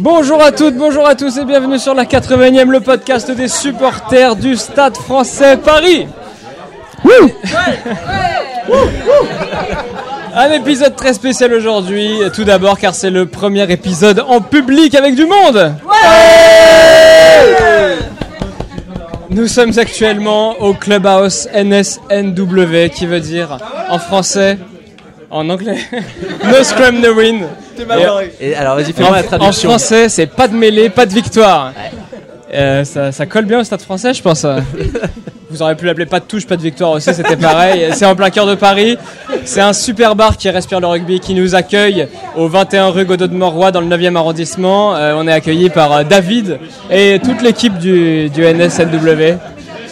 Bonjour à toutes, bonjour à tous et bienvenue sur la 80e, le podcast des supporters du Stade français Paris. Un épisode très spécial aujourd'hui, tout d'abord car c'est le premier épisode en public avec du monde. Nous sommes actuellement au Clubhouse NSNW qui veut dire en français, en anglais, No Scrum No Win. Et alors vas-y, En, fais-moi la en traduction. français, c'est pas de mêlée, pas de victoire. Euh, ça, ça colle bien au stade français, je pense. Vous auriez pu l'appeler pas de touche, pas de victoire aussi, c'était pareil. C'est en plein cœur de Paris. C'est un super bar qui respire le rugby qui nous accueille au 21 rue Godot de Morroy dans le 9e arrondissement. Euh, on est accueilli par euh, David et toute l'équipe du, du NSNW.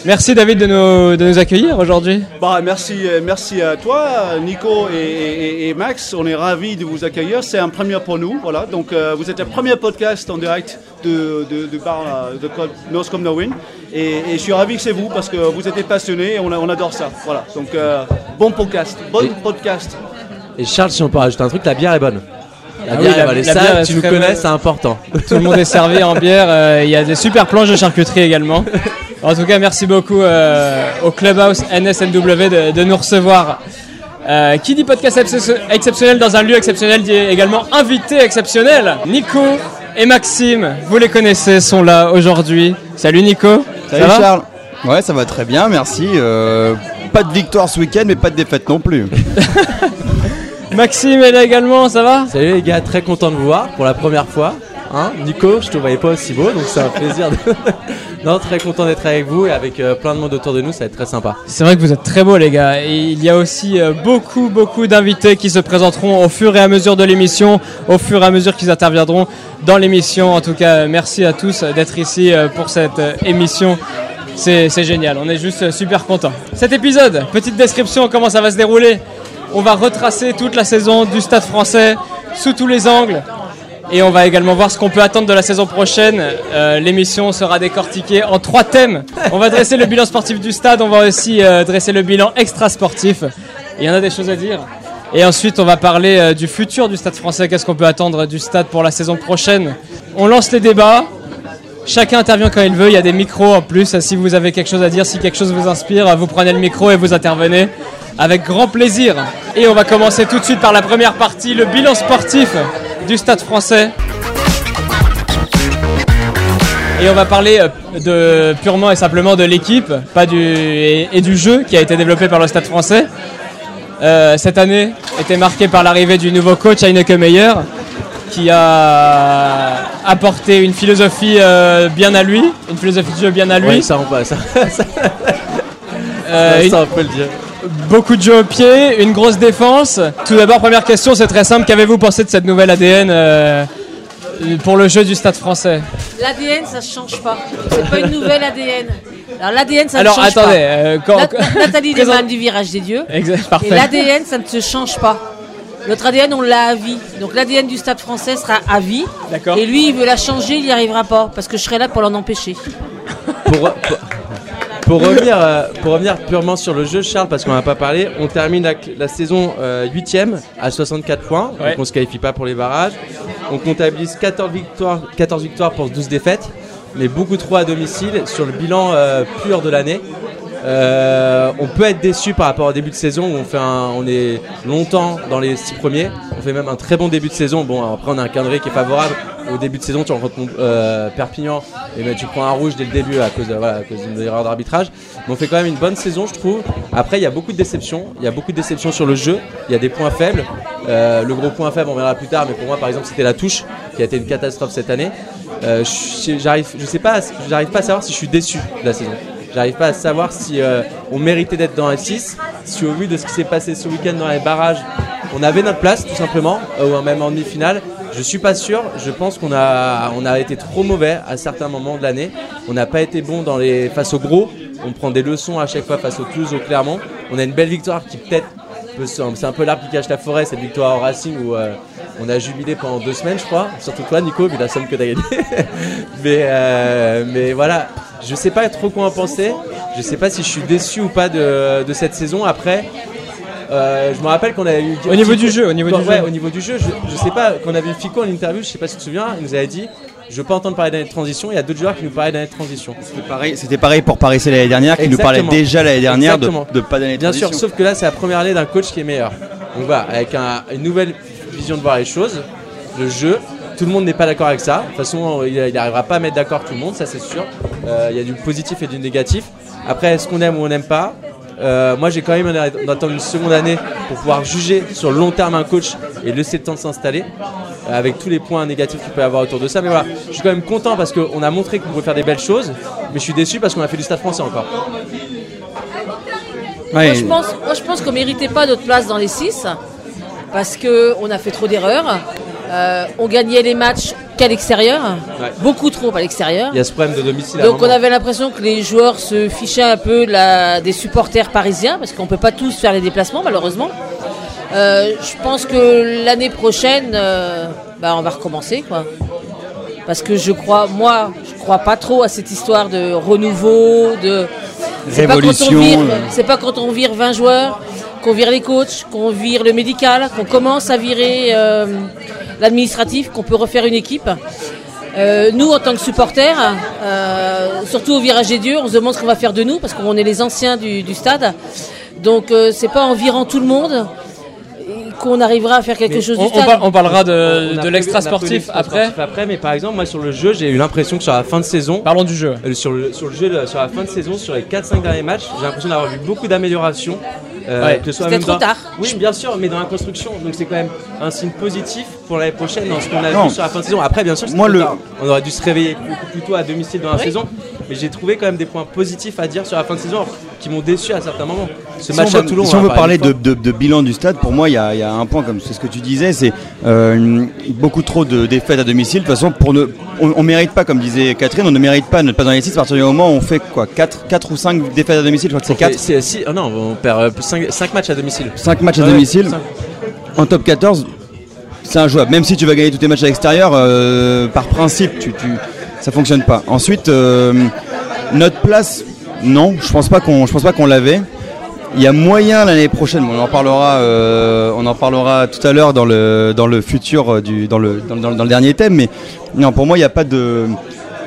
Merci David de nous, de nous accueillir aujourd'hui. Bah, merci, euh, merci à toi, Nico et, et- et Max. On est ravis de vous accueillir. C'est un premier pour nous. Voilà. Donc, euh, vous êtes le premier podcast en direct de, de, de bar euh, de club North Come No Win. Et, et je suis ravi que c'est vous parce que vous êtes passionnés et on, adore ça. Voilà. Donc, euh, bon podcast. Bon Et- podcast. Et Charles, si on peut rajouter un truc, la bière est bonne. La Ah bière oui, est la- bonne. Et la ça, bière est tu nous connais, c'est important. Tout le monde est servi en bière. euh, Il y a des super planches de charcuterie également. En tout cas, merci beaucoup euh, au Clubhouse NSNW de, de nous recevoir. Euh, qui dit podcast ex- exceptionnel dans un lieu exceptionnel dit également invité exceptionnel. Nico et Maxime, vous les connaissez, sont là aujourd'hui. Salut Nico. Salut Ça va Charles. Ouais, ça va très bien, merci. Euh, pas de victoire ce week-end, mais pas de défaite non plus. Maxime est là également, ça va Salut les gars, très content de vous voir pour la première fois. Hein Nico, je te voyais pas aussi beau, donc c'est un plaisir. De... non, très content d'être avec vous et avec euh, plein de monde autour de nous, ça va être très sympa. C'est vrai que vous êtes très beaux les gars. Et il y a aussi euh, beaucoup beaucoup d'invités qui se présenteront au fur et à mesure de l'émission, au fur et à mesure qu'ils interviendront dans l'émission. En tout cas, merci à tous d'être ici euh, pour cette émission. C'est génial, on est juste super contents. Cet épisode, petite description, comment ça va se dérouler. On va retracer toute la saison du Stade français sous tous les angles. Et on va également voir ce qu'on peut attendre de la saison prochaine. Euh, L'émission sera décortiquée en trois thèmes. On va dresser le bilan sportif du stade, on va aussi euh, dresser le bilan extra-sportif. Il y en a des choses à dire. Et ensuite, on va parler euh, du futur du stade français. Qu'est-ce qu'on peut attendre du stade pour la saison prochaine? On lance les débats. Chacun intervient quand il veut. Il y a des micros en plus. Si vous avez quelque chose à dire, si quelque chose vous inspire, vous prenez le micro et vous intervenez avec grand plaisir. Et on va commencer tout de suite par la première partie, le bilan sportif du Stade français. Et on va parler euh, de, purement et simplement de l'équipe, pas du, et, et du jeu qui a été développé par le Stade français. Euh, cette année était marquée par l'arrivée du nouveau coach Heineke Meyer, qui a apporté une philosophie euh, bien à lui, une philosophie de jeu bien à lui. Oui, ça on va, ça, ça, Euh, ça, on peut le dire. Beaucoup de jeux au pied, une grosse défense. Tout d'abord, première question, c'est très simple. Qu'avez-vous pensé de cette nouvelle ADN euh, pour le jeu du Stade français L'ADN, ça se change pas. C'est pas une nouvelle ADN. Alors l'ADN, ça Alors ne change attendez, pas. euh, quand- Nat- Nathalie Présent- du Virage des Dieux. Exact, Et l'ADN, ça ne se change pas. Notre ADN, on l'a à vie. Donc l'ADN du Stade français sera à vie. D'accord. Et lui, il veut la changer, il n'y arrivera pas. Parce que je serai là pour l'en empêcher. Pour, pour, revenir, euh, pour revenir purement sur le jeu, Charles, parce qu'on n'a pas parlé, on termine la, la saison 8ème à 64 points, Ouais. donc on ne se qualifie pas pour les barrages. On comptabilise 14 victoires, 14 victoires pour 12 défaites, mais beaucoup trop à domicile sur le bilan euh, pur de l'année. Euh, on peut être déçu par rapport au début de saison où on, fait un- on est longtemps dans les six premiers. On fait même un très bon début de saison. Bon, après, on a un calendrier qui est favorable. Au début de saison, tu rencontres euh, Perpignan et ben, tu prends un rouge dès le début à cause d'une erreur d'arbitrage. Mais on fait quand même une bonne saison, je trouve. Après, il y a beaucoup de déceptions. Il y a beaucoup de déceptions sur le jeu. Il y a des points faibles. Euh, le gros point faible, on verra plus tard. Mais pour moi, par exemple, c'était la touche qui a été une catastrophe cette année. Euh, je- sais pas, j'arrive pas à savoir si je suis déçu de la saison. J'arrive pas à savoir si euh, on méritait d'être dans la 6, si au vu de ce qui s'est passé ce week-end dans les barrages, on avait notre place tout simplement, ou même en demi-finale. Je suis pas sûr. Je pense qu'on a, on a été trop mauvais à certains moments de l'année. On n'a pas été bon dans les face aux gros. On prend des leçons à chaque fois face aux Toulouse, au Clermont. On a une belle victoire qui peut-être peut c'est un peu l'arbre qui cache la forêt cette victoire au Racing où euh, on a jubilé pendant deux semaines, je crois. Surtout toi, Nico, vu la somme que t'as gagnée. mais, euh, mais voilà, je sais pas trop quoi en penser. Je sais pas si je suis déçu ou pas de, de cette saison. Après, euh, je me rappelle qu'on avait eu. Au niveau du jeu, au niveau du ouais, jeu. au niveau du jeu, je, je sais pas, qu'on avait eu Fico en interview, je sais pas si tu te souviens, il nous avait dit Je veux pas entendre parler d'année de transition. Il y a d'autres joueurs qui nous parlaient d'année de transition. C'était pareil, c'était pareil pour Paris C l'année dernière, qui nous parlait déjà l'année dernière de, Exactement. de pas d'année de Bien sûr, transition. sauf que là, c'est la première année d'un coach qui est meilleur. Donc voilà, avec un- une nouvelle vision de voir les choses, le jeu. Tout le monde n'est pas d'accord avec ça. De toute façon, il n'arrivera pas à mettre d'accord tout le monde, ça c'est sûr. Euh, Il y a du positif et du négatif. Après, est-ce qu'on aime ou on n'aime pas? Euh, Moi, j'ai quand même d'attendre une seconde année pour pouvoir juger sur le long terme un coach et laisser le temps de s'installer. euh, Avec tous les points négatifs qu'il peut y avoir autour de ça. Mais voilà, je suis quand même content parce qu'on a montré qu'on pouvait faire des belles choses. Mais je suis déçu parce qu'on a fait du stade français encore. Ouais, Moi, je pense, moi, je pense qu'on méritait pas notre place dans les 6 parce qu'on a fait trop d'erreurs. Euh, on gagnait les matchs qu'à l'extérieur, Ouais. beaucoup trop à l'extérieur. Il y a ce problème de domicile. Donc on avait l'impression que les joueurs se fichaient un peu la- des supporters parisiens parce qu'on peut pas tous faire les déplacements malheureusement. Euh, je pense que l'année prochaine, euh, bah, on va recommencer quoi. Parce que je crois, moi, je crois pas trop à cette histoire de renouveau, de c'est pas quand on Révolution, vire- euh. C'est pas quand on vire 20 joueurs, qu'on vire les coachs, qu'on vire le médical, qu'on commence à virer euh, l'administratif, qu'on peut refaire une équipe. Euh, nous, en tant que supporters, euh, surtout au virage des dieux, on se demande ce qu'on va faire de nous parce qu'on est les anciens du, du stade. Donc, euh, c'est pas en virant tout le monde qu'on arrivera à faire quelque Mais chose On, du on stade. on parlera de, de l'extra sportif après. sportif après, mais par exemple, moi sur le jeu, j'ai eu l'impression que sur la fin de saison, Parlons du jeu. euh, sur le, sur le jeu, sur la fin de saison, sur les 4-5 derniers matchs, j'ai l'impression d'avoir vu beaucoup d'améliorations. Euh, Ouais. que ce soit même trop dans- tard. Oui, bien sûr, mais dans la construction. Donc c'est quand même un signe positif pour l'année prochaine dans ce qu'on a Non. vu sur la fin de saison. Après, bien sûr, Moi, le- tard. on aurait dû se réveiller beaucoup plus tôt à domicile dans la Oui. saison. Mais j'ai trouvé quand même des points positifs à dire sur la fin de saison qui m'ont déçu à certains moments. Ce Si match on à Toulon. si on veut par parler de, exemple. de- de bilan du stade, pour moi, il y a, il y a un point, comme c'est ce que tu disais, c'est euh, beaucoup trop de défaites à domicile. De toute façon, pour ne, on ne mérite pas, comme disait Catherine, on ne mérite pas de ne pas dans les 6 à partir du moment où on fait quoi 4, 4 ou 5 défaites à domicile, je crois que c'est On fait- 4. c'est- si- oh non, on perd 5 matchs à domicile. 5 matchs à Ouais, domicile. En top 14, c'est injouable. Même si tu vas gagner tous tes matchs à l'extérieur, euh, par principe, tu, tu, ça fonctionne pas. Ensuite, euh, notre place, non, je pense pas qu'on, je pense pas qu'on l'avait. Il y a moyen l'année prochaine, on en parlera, euh, on en parlera tout à l'heure dans le dans le futur euh, du dans le dans, le- dans le- dans le dernier thème. Mais non, pour moi, il n'y a pas de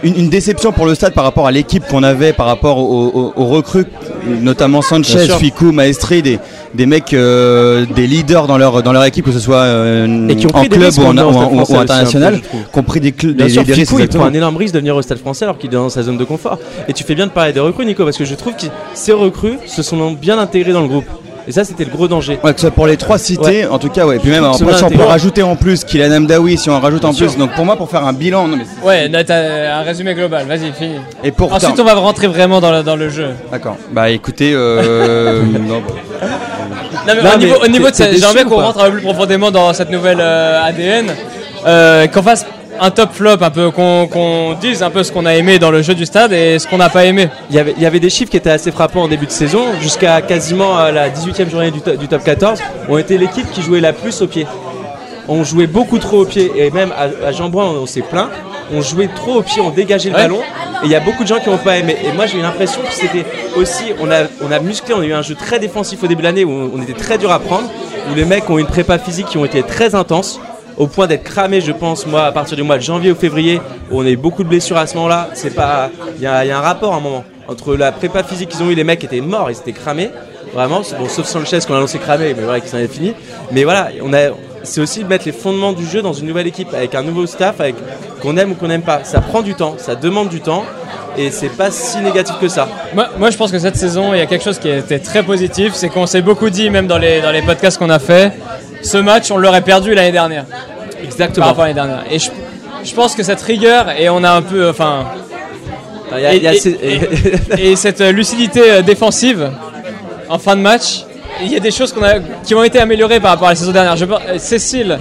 une, une déception pour le stade par rapport à l'équipe qu'on avait, par rapport aux, aux- aux recrues, notamment Sanchez. Ficou, Maestri, des, des mecs, euh, des leaders dans leur dans leur équipe, que ce soit euh, Et qui ont en club ou, en, ou, ou français international, qui ont pris des, cl- Bien des, sûr, des risques. Ficou, il prend un énorme risque de venir au Stade français alors qu'il est dans sa zone de confort. Et tu fais bien de parler des recrues, Nico, parce que je trouve que ces recrues se sont bien intégrées dans le groupe. Et ça, c'était le gros danger. Ouais, que ce soit pour les trois cités, en tout cas, ouais. Et puis même, soit si on peut rajouter en plus Kylian Amdaoui, si on en rajoute en plus. Donc pour moi, pour faire un bilan, non mais Ouais, là, t'as un résumé global. Vas-y, fini. et pour Ensuite, on va rentrer vraiment dans le, dans le jeu. D'accord. Bah écoutez, euh, non, bah, Non, mais Non, au, mais niveau, au t'es- niveau de ça, j'aimerais qu'on rentre un peu plus profondément dans cette nouvelle euh, ADN, euh, qu'on fasse un top flop, un peu, qu'on dise un peu ce qu'on a aimé dans le jeu du stade et ce qu'on n'a pas aimé. Il y, avait, il y avait des chiffres qui étaient assez frappants en début de saison, jusqu'à quasiment la 18e journée du, to- du top 14. On était l'équipe qui jouait la plus au pied. On jouait beaucoup trop au pied, et même à, à Jean-Bouin, on, on s'est plaint. On jouait trop au pied, on dégageait le Ouais. ballon, et il y a beaucoup de gens qui n'ont pas aimé. Et moi, j'ai eu l'impression que c'était aussi, on a, on a musclé, on a eu un jeu très défensif au début de l'année où on, on était très dur à prendre, où les mecs ont une prépa physique qui ont été très intenses au point d'être cramés, je pense, moi, à partir du mois de janvier ou février, où on a eu beaucoup de blessures à ce moment-là. C'est pas, il y, a un rapport à un moment entre la prépa physique qu'ils ont eu, les mecs étaient morts, ils étaient cramés, vraiment. Bon, sauf Sanchez qu'on a annoncé cramé, mais voilà, qui s'en est fini. Mais voilà, on a, c'est aussi de mettre les fondements du jeu dans une nouvelle équipe, avec un nouveau staff, avec qu'on aime ou qu'on n'aime pas. Ça prend du temps, ça demande du temps, et c'est pas si négatif que ça. Moi, moi, je pense que cette saison, il y a quelque chose qui était très positif, c'est qu'on s'est beaucoup dit, même dans les, dans les podcasts qu'on a fait, ce match, on l'aurait perdu l'année dernière, par Exactement. rapport à l'année dernière. Et je, je pense que cette rigueur, et on a un peu, enfin, Il y a- il y a et, cette euh, lucidité euh, défensive en fin de match, il y a des choses qu'on a, qui ont été améliorées par rapport à la saison dernière. Je, euh, Cécile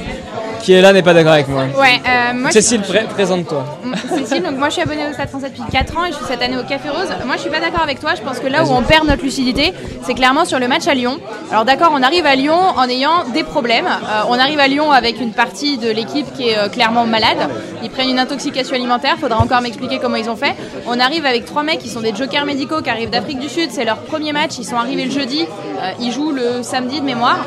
qui est là n'est pas d'accord avec moi. Ouais, euh, moi, Cécile, pré- présente-toi. Cécile, donc moi je suis abonnée au Stade français depuis 4 ans et je suis cette année au Café Rose. Moi je suis pas d'accord avec toi, je pense que là où on perd notre lucidité, c'est clairement sur le match à Lyon. Alors d'accord, on arrive à Lyon en ayant des problèmes. Euh, on arrive à Lyon avec une partie de l'équipe qui est euh, clairement malade. Ils prennent une intoxication alimentaire, faudra encore m'expliquer comment ils ont fait. On arrive avec trois mecs qui sont des jokers médicaux qui arrivent d'Afrique du Sud, c'est leur premier match, ils sont arrivés le jeudi, ils jouent le samedi de mémoire.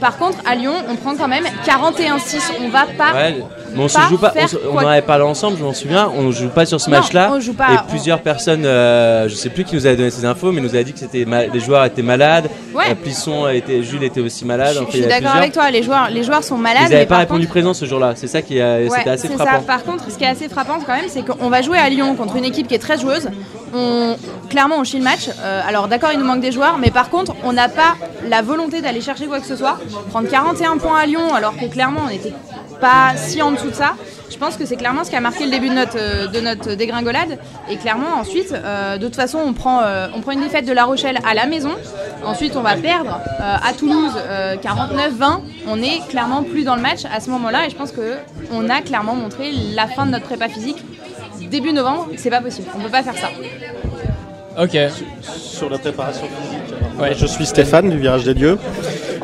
Par contre, à Lyon, on prend quand même 41-6. On va pas Ouais, mais on se joue pas. On, en avait parlé ensemble, je m'en souviens. On joue pas sur ce match-là. on joue pas, Et on- plusieurs personnes, euh, je sais plus qui nous avait donné ces infos, mais nous a dit que c'était les joueurs étaient malades. Ouais. Euh, Plisson était, Jules était aussi malade. Je, suis a d'accord avec toi, les joueurs, les joueurs sont malades. Ils n'avaient pas répondu contre- présent ce jour-là. C'est ça qui est, Ouais, c'était assez frappant. ça. Par contre, ce qui est assez frappant quand même, c'est qu'on va jouer à Lyon contre une équipe qui est très joueuse. On, clairement, on chie le match. Euh, alors d'accord, il nous manque des joueurs, mais par contre, on n'a pas la volonté d'aller chercher quoi que ce soit. Prendre 41 points à Lyon, alors que clairement, on n'était pas si en dessous de ça. Je pense que c'est clairement ce qui a marqué le début de notre, euh, dégringolade. Et clairement, ensuite, euh, de toute façon, on prend, une défaite de La Rochelle à la maison. Ensuite, on va perdre à Toulouse euh, 49-20. On est clairement plus dans le match à ce moment-là. Et je pense que on a clairement montré la fin de notre prépa physique. Début novembre, c'est pas possible. On peut pas faire ça. Ok. Sur la préparation physique. Ouais. Je suis Stéphane du Virage des Dieux.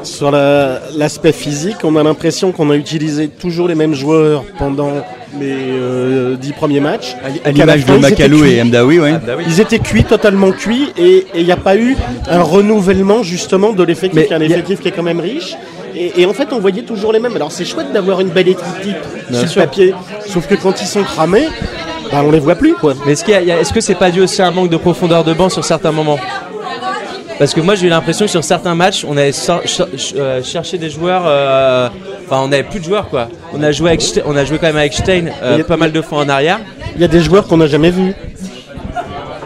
Sur la- l'aspect physique, on a l'impression qu'on a utilisé toujours les mêmes joueurs pendant les euh, dix premiers matchs. À l'image de ils étaient Macalou cuits. et Mdawi, ouais. Bah oui. Ils étaient cuits, totalement cuits, et il n'y a pas eu un renouvellement justement de l'effectif, Mais qui est un y a- effectif qui est quand même riche. Et, et en fait, on voyait toujours les mêmes. Alors c'est chouette d'avoir une belle équipe type sur le papier, sauf que quand ils sont cramés, bah, on les voit plus. Quoi. Mais est-ce qu'il y a- est-ce que c'est pas dû aussi à un manque de profondeur de banc sur certains moments Parce que moi j'ai eu l'impression que sur certains matchs on avait sor- ch- ch- euh, cherché des joueurs, euh, enfin on n'avait plus de joueurs quoi. On a joué avec, Ste- on a joué quand même avec Stein euh, Il y a- pas mal de fois en arrière. Il y a des joueurs qu'on n'a jamais vus.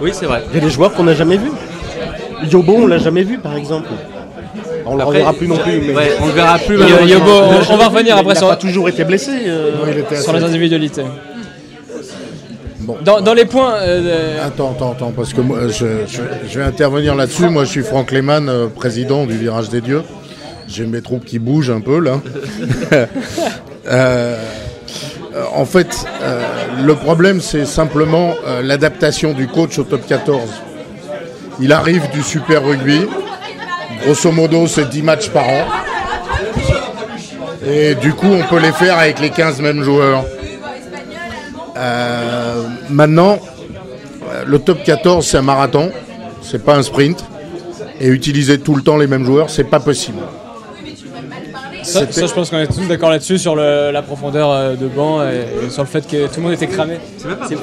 Oui c'est vrai. Il y a des joueurs qu'on n'a jamais vus. Yobo, on l'a jamais vu par exemple. On le Après, reverra plus non plus. Mais... Ouais, on le verra plus. Yobo, on, va revenir après il n'a pas toujours été blessé. euh, il était sur assez- les individualités. Bon. Dans, dans les points. euh, Attends, attends, attends, parce que moi, je, je- je vais intervenir là-dessus. Moi, je suis Franck Lehmann, euh, président du Virage des Dieux. J'ai mes troupes qui bougent un peu, là. Euh, en fait, euh, le problème, c'est simplement l'adaptation du coach au top 14. Il arrive du Super Rugby. Grosso modo, c'est 10 matchs par an. Et du coup, on peut les faire avec les 15 mêmes joueurs. Euh, maintenant, le top 14, c'est un marathon, c'est pas un sprint. Et utiliser tout le temps les mêmes joueurs, c'est pas possible. ça, je pense qu'on est tous d'accord là-dessus sur le- la profondeur euh, de banc et, et sur le fait que tout le monde était cramé.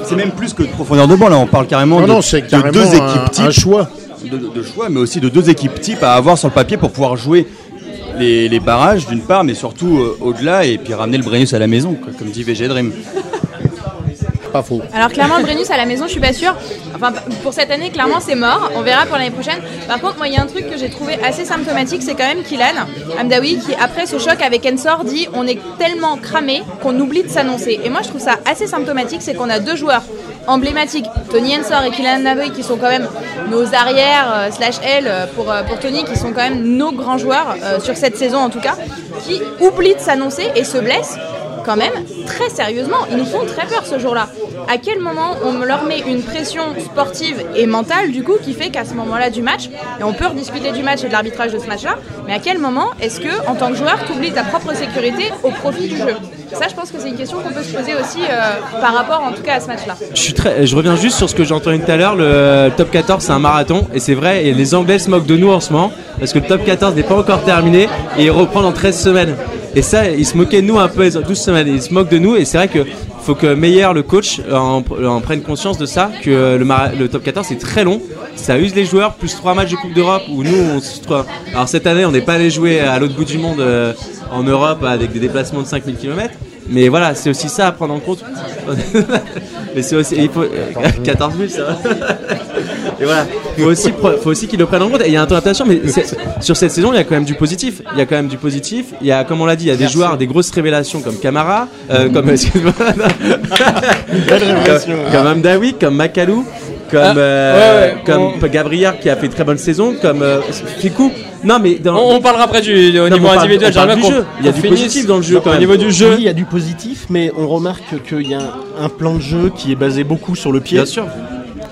C'est même plus que de profondeur de banc, là, on parle carrément Non, de, non, c'est de carrément deux un- équipes types. un choix. de, de choix, mais aussi de deux équipes types à avoir sur le papier pour pouvoir jouer les, les barrages d'une part, mais surtout euh, au-delà et puis ramener le Brennus à la maison, quoi, comme dit VG Dream. Alors clairement, Brennus à la maison, je suis pas sûre. Enfin, pour cette année, clairement, c'est mort. On verra pour l'année prochaine. Par contre, moi, il y a un truc que j'ai trouvé assez symptomatique, c'est quand même Kylan Amdawi qui, après ce choc avec Ensor, dit on est tellement cramé qu'on oublie de s'annoncer. Et moi, je trouve ça assez symptomatique, c'est qu'on a deux joueurs emblématiques, Tony Ensor et Kylan Amdawi, qui sont quand même nos arrières euh, slash L euh, pour, euh, pour Tony, qui sont quand même nos grands joueurs sur cette saison en tout cas, qui oublient de s'annoncer et se blessent quand même très sérieusement. Ils nous font très peur ce jour-là. À quel moment on leur met une pression sportive et mentale du coup qui fait qu'à ce moment-là du match, et on peut rediscuter du match et de l'arbitrage de ce match-là, mais à quel moment est-ce que en tant que joueur tu oublies ta propre sécurité au profit du jeu? Ça je pense que c'est une question qu'on peut se poser aussi euh, par rapport en tout cas à ce match-là. Je, reviens juste sur ce que j'ai entendu tout à l'heure. Le top 14, c'est un marathon. Et c'est vrai, les Anglais se moquent de nous en ce moment. Parce que le top 14 n'est pas encore terminé. Et il reprend dans 13 semaines. Et ça, ils se moquaient de nous un peu les 12 semaines. Ils se moquent de nous. Et c'est vrai que faut que Meyer, le coach, en, en prenne conscience de ça. Que le top 14, c'est très long. Ça use les joueurs. Plus 3 matchs de Coupe d'Europe. Où nous, on se trouve- Alors cette année, on n'est pas allé jouer à l'autre bout du monde euh, en Europe avec des déplacements de 5000 km. Mais voilà, c'est aussi ça à prendre en compte. Mais c'est aussi. Il faut, euh, 14 000, ça va. Et voilà, faut aussi, pre- faut aussi qu'ils le prennent en compte. Et il y a un temps d'adaptation, mais sur cette saison, il y a quand même du positif. Il y a quand même du positif. Il y a, comme on l'a dit, il y a des joueurs, des grosses révélations comme Camara, euh, comme, excuse-moi, comme Amdawi, comme Makalou. Comme, Ah, euh, ouais, ouais, comme on- Gabriel qui a fait une très bonne saison, comme euh, Fikou. Non, mais dans, On, on parlera après du, au Non, niveau on parle- individuel. on parle du jeu. Il y a du finisse positif dans le jeu, quand Au même. niveau du jeu, Oui, il y a du positif, mais on remarque qu'il y a un, un plan de jeu qui est basé beaucoup sur le pied. bien sûr.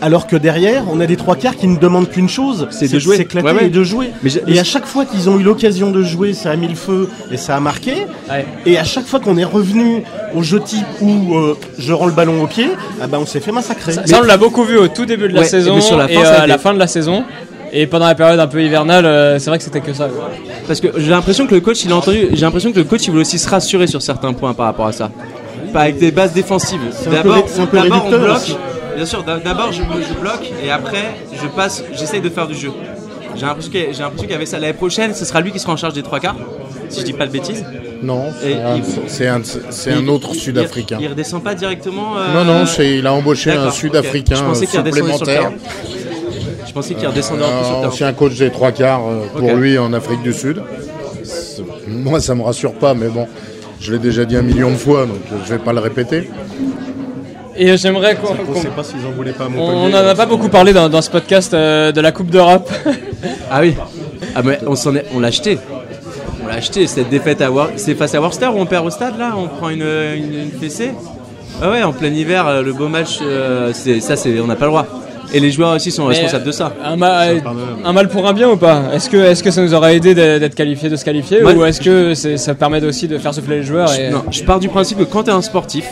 Alors que derrière, on a des trois quarts qui ne demandent qu'une chose, C'est de jouer. s'éclater Ouais, ouais. et de jouer. Mais et à chaque fois qu'ils ont eu l'occasion de jouer, ça a mis le feu et ça a marqué. Ouais. Et à chaque fois qu'on est revenu au jeu type où euh, je rends le ballon au pied, ah ben on s'est fait massacrer. ça, ça, on l'a beaucoup vu au tout début de la Ouais, saison mais sur la fin, et euh, à la fin de la saison. Et pendant la période un peu hivernale, euh, c'est vrai que c'était que ça. quoi. Parce que j'ai l'impression que le coach, il a entendu. J'ai l'impression que le coach, il voulait aussi se rassurer sur certains points par rapport à ça. Pas avec des bases défensives. D'abord, on bloque. Bien sûr. d'a- D'abord, je, je bloque et après, je passe. J'essaye de faire du jeu. J'ai l'impression qu'il y avait ça l'année prochaine. Ce sera lui qui sera en charge des trois quarts, si je dis pas de bêtises. Non, c'est un- autre Sud-Africain. Il, redescend pas directement. euh, Non, non, il a embauché un Sud-Africain ok. Je pensais qu'il redescendait sur le supplémentaire. Je pensais qu'il redescendait en plus Euh, ancien coach des trois quarts euh, pour lui en Afrique du Sud. Moi, ça me rassure pas, mais bon, je l'ai déjà dit un million de fois, donc euh, je vais pas le répéter. Et j'aimerais qu'on. On qu'on- sait pas s'ils en voulaient pas à on n'en a pas beaucoup parlé dans, dans ce podcast euh, de la Coupe d'Europe. Ah oui. Ah mais on s'en est, on l'a acheté. On l'a acheté cette défaite à War... c'est face à Worcester où on perd au stade là, on prend une, une, une fessée? Ah ouais, en plein hiver, euh, le beau match, euh, c'est ça, c'est on n'a pas le droit. Et les joueurs aussi sont Mais, responsables de ça. Un, ma- un mal pour un bien ou pas? Est-ce que, est que ça nous aurait aidé d'être qualifié, de se qualifier Moi, Ou est-ce que ça permet aussi de faire souffler les joueurs et... Non, je pars du principe que quand tu es un sportif,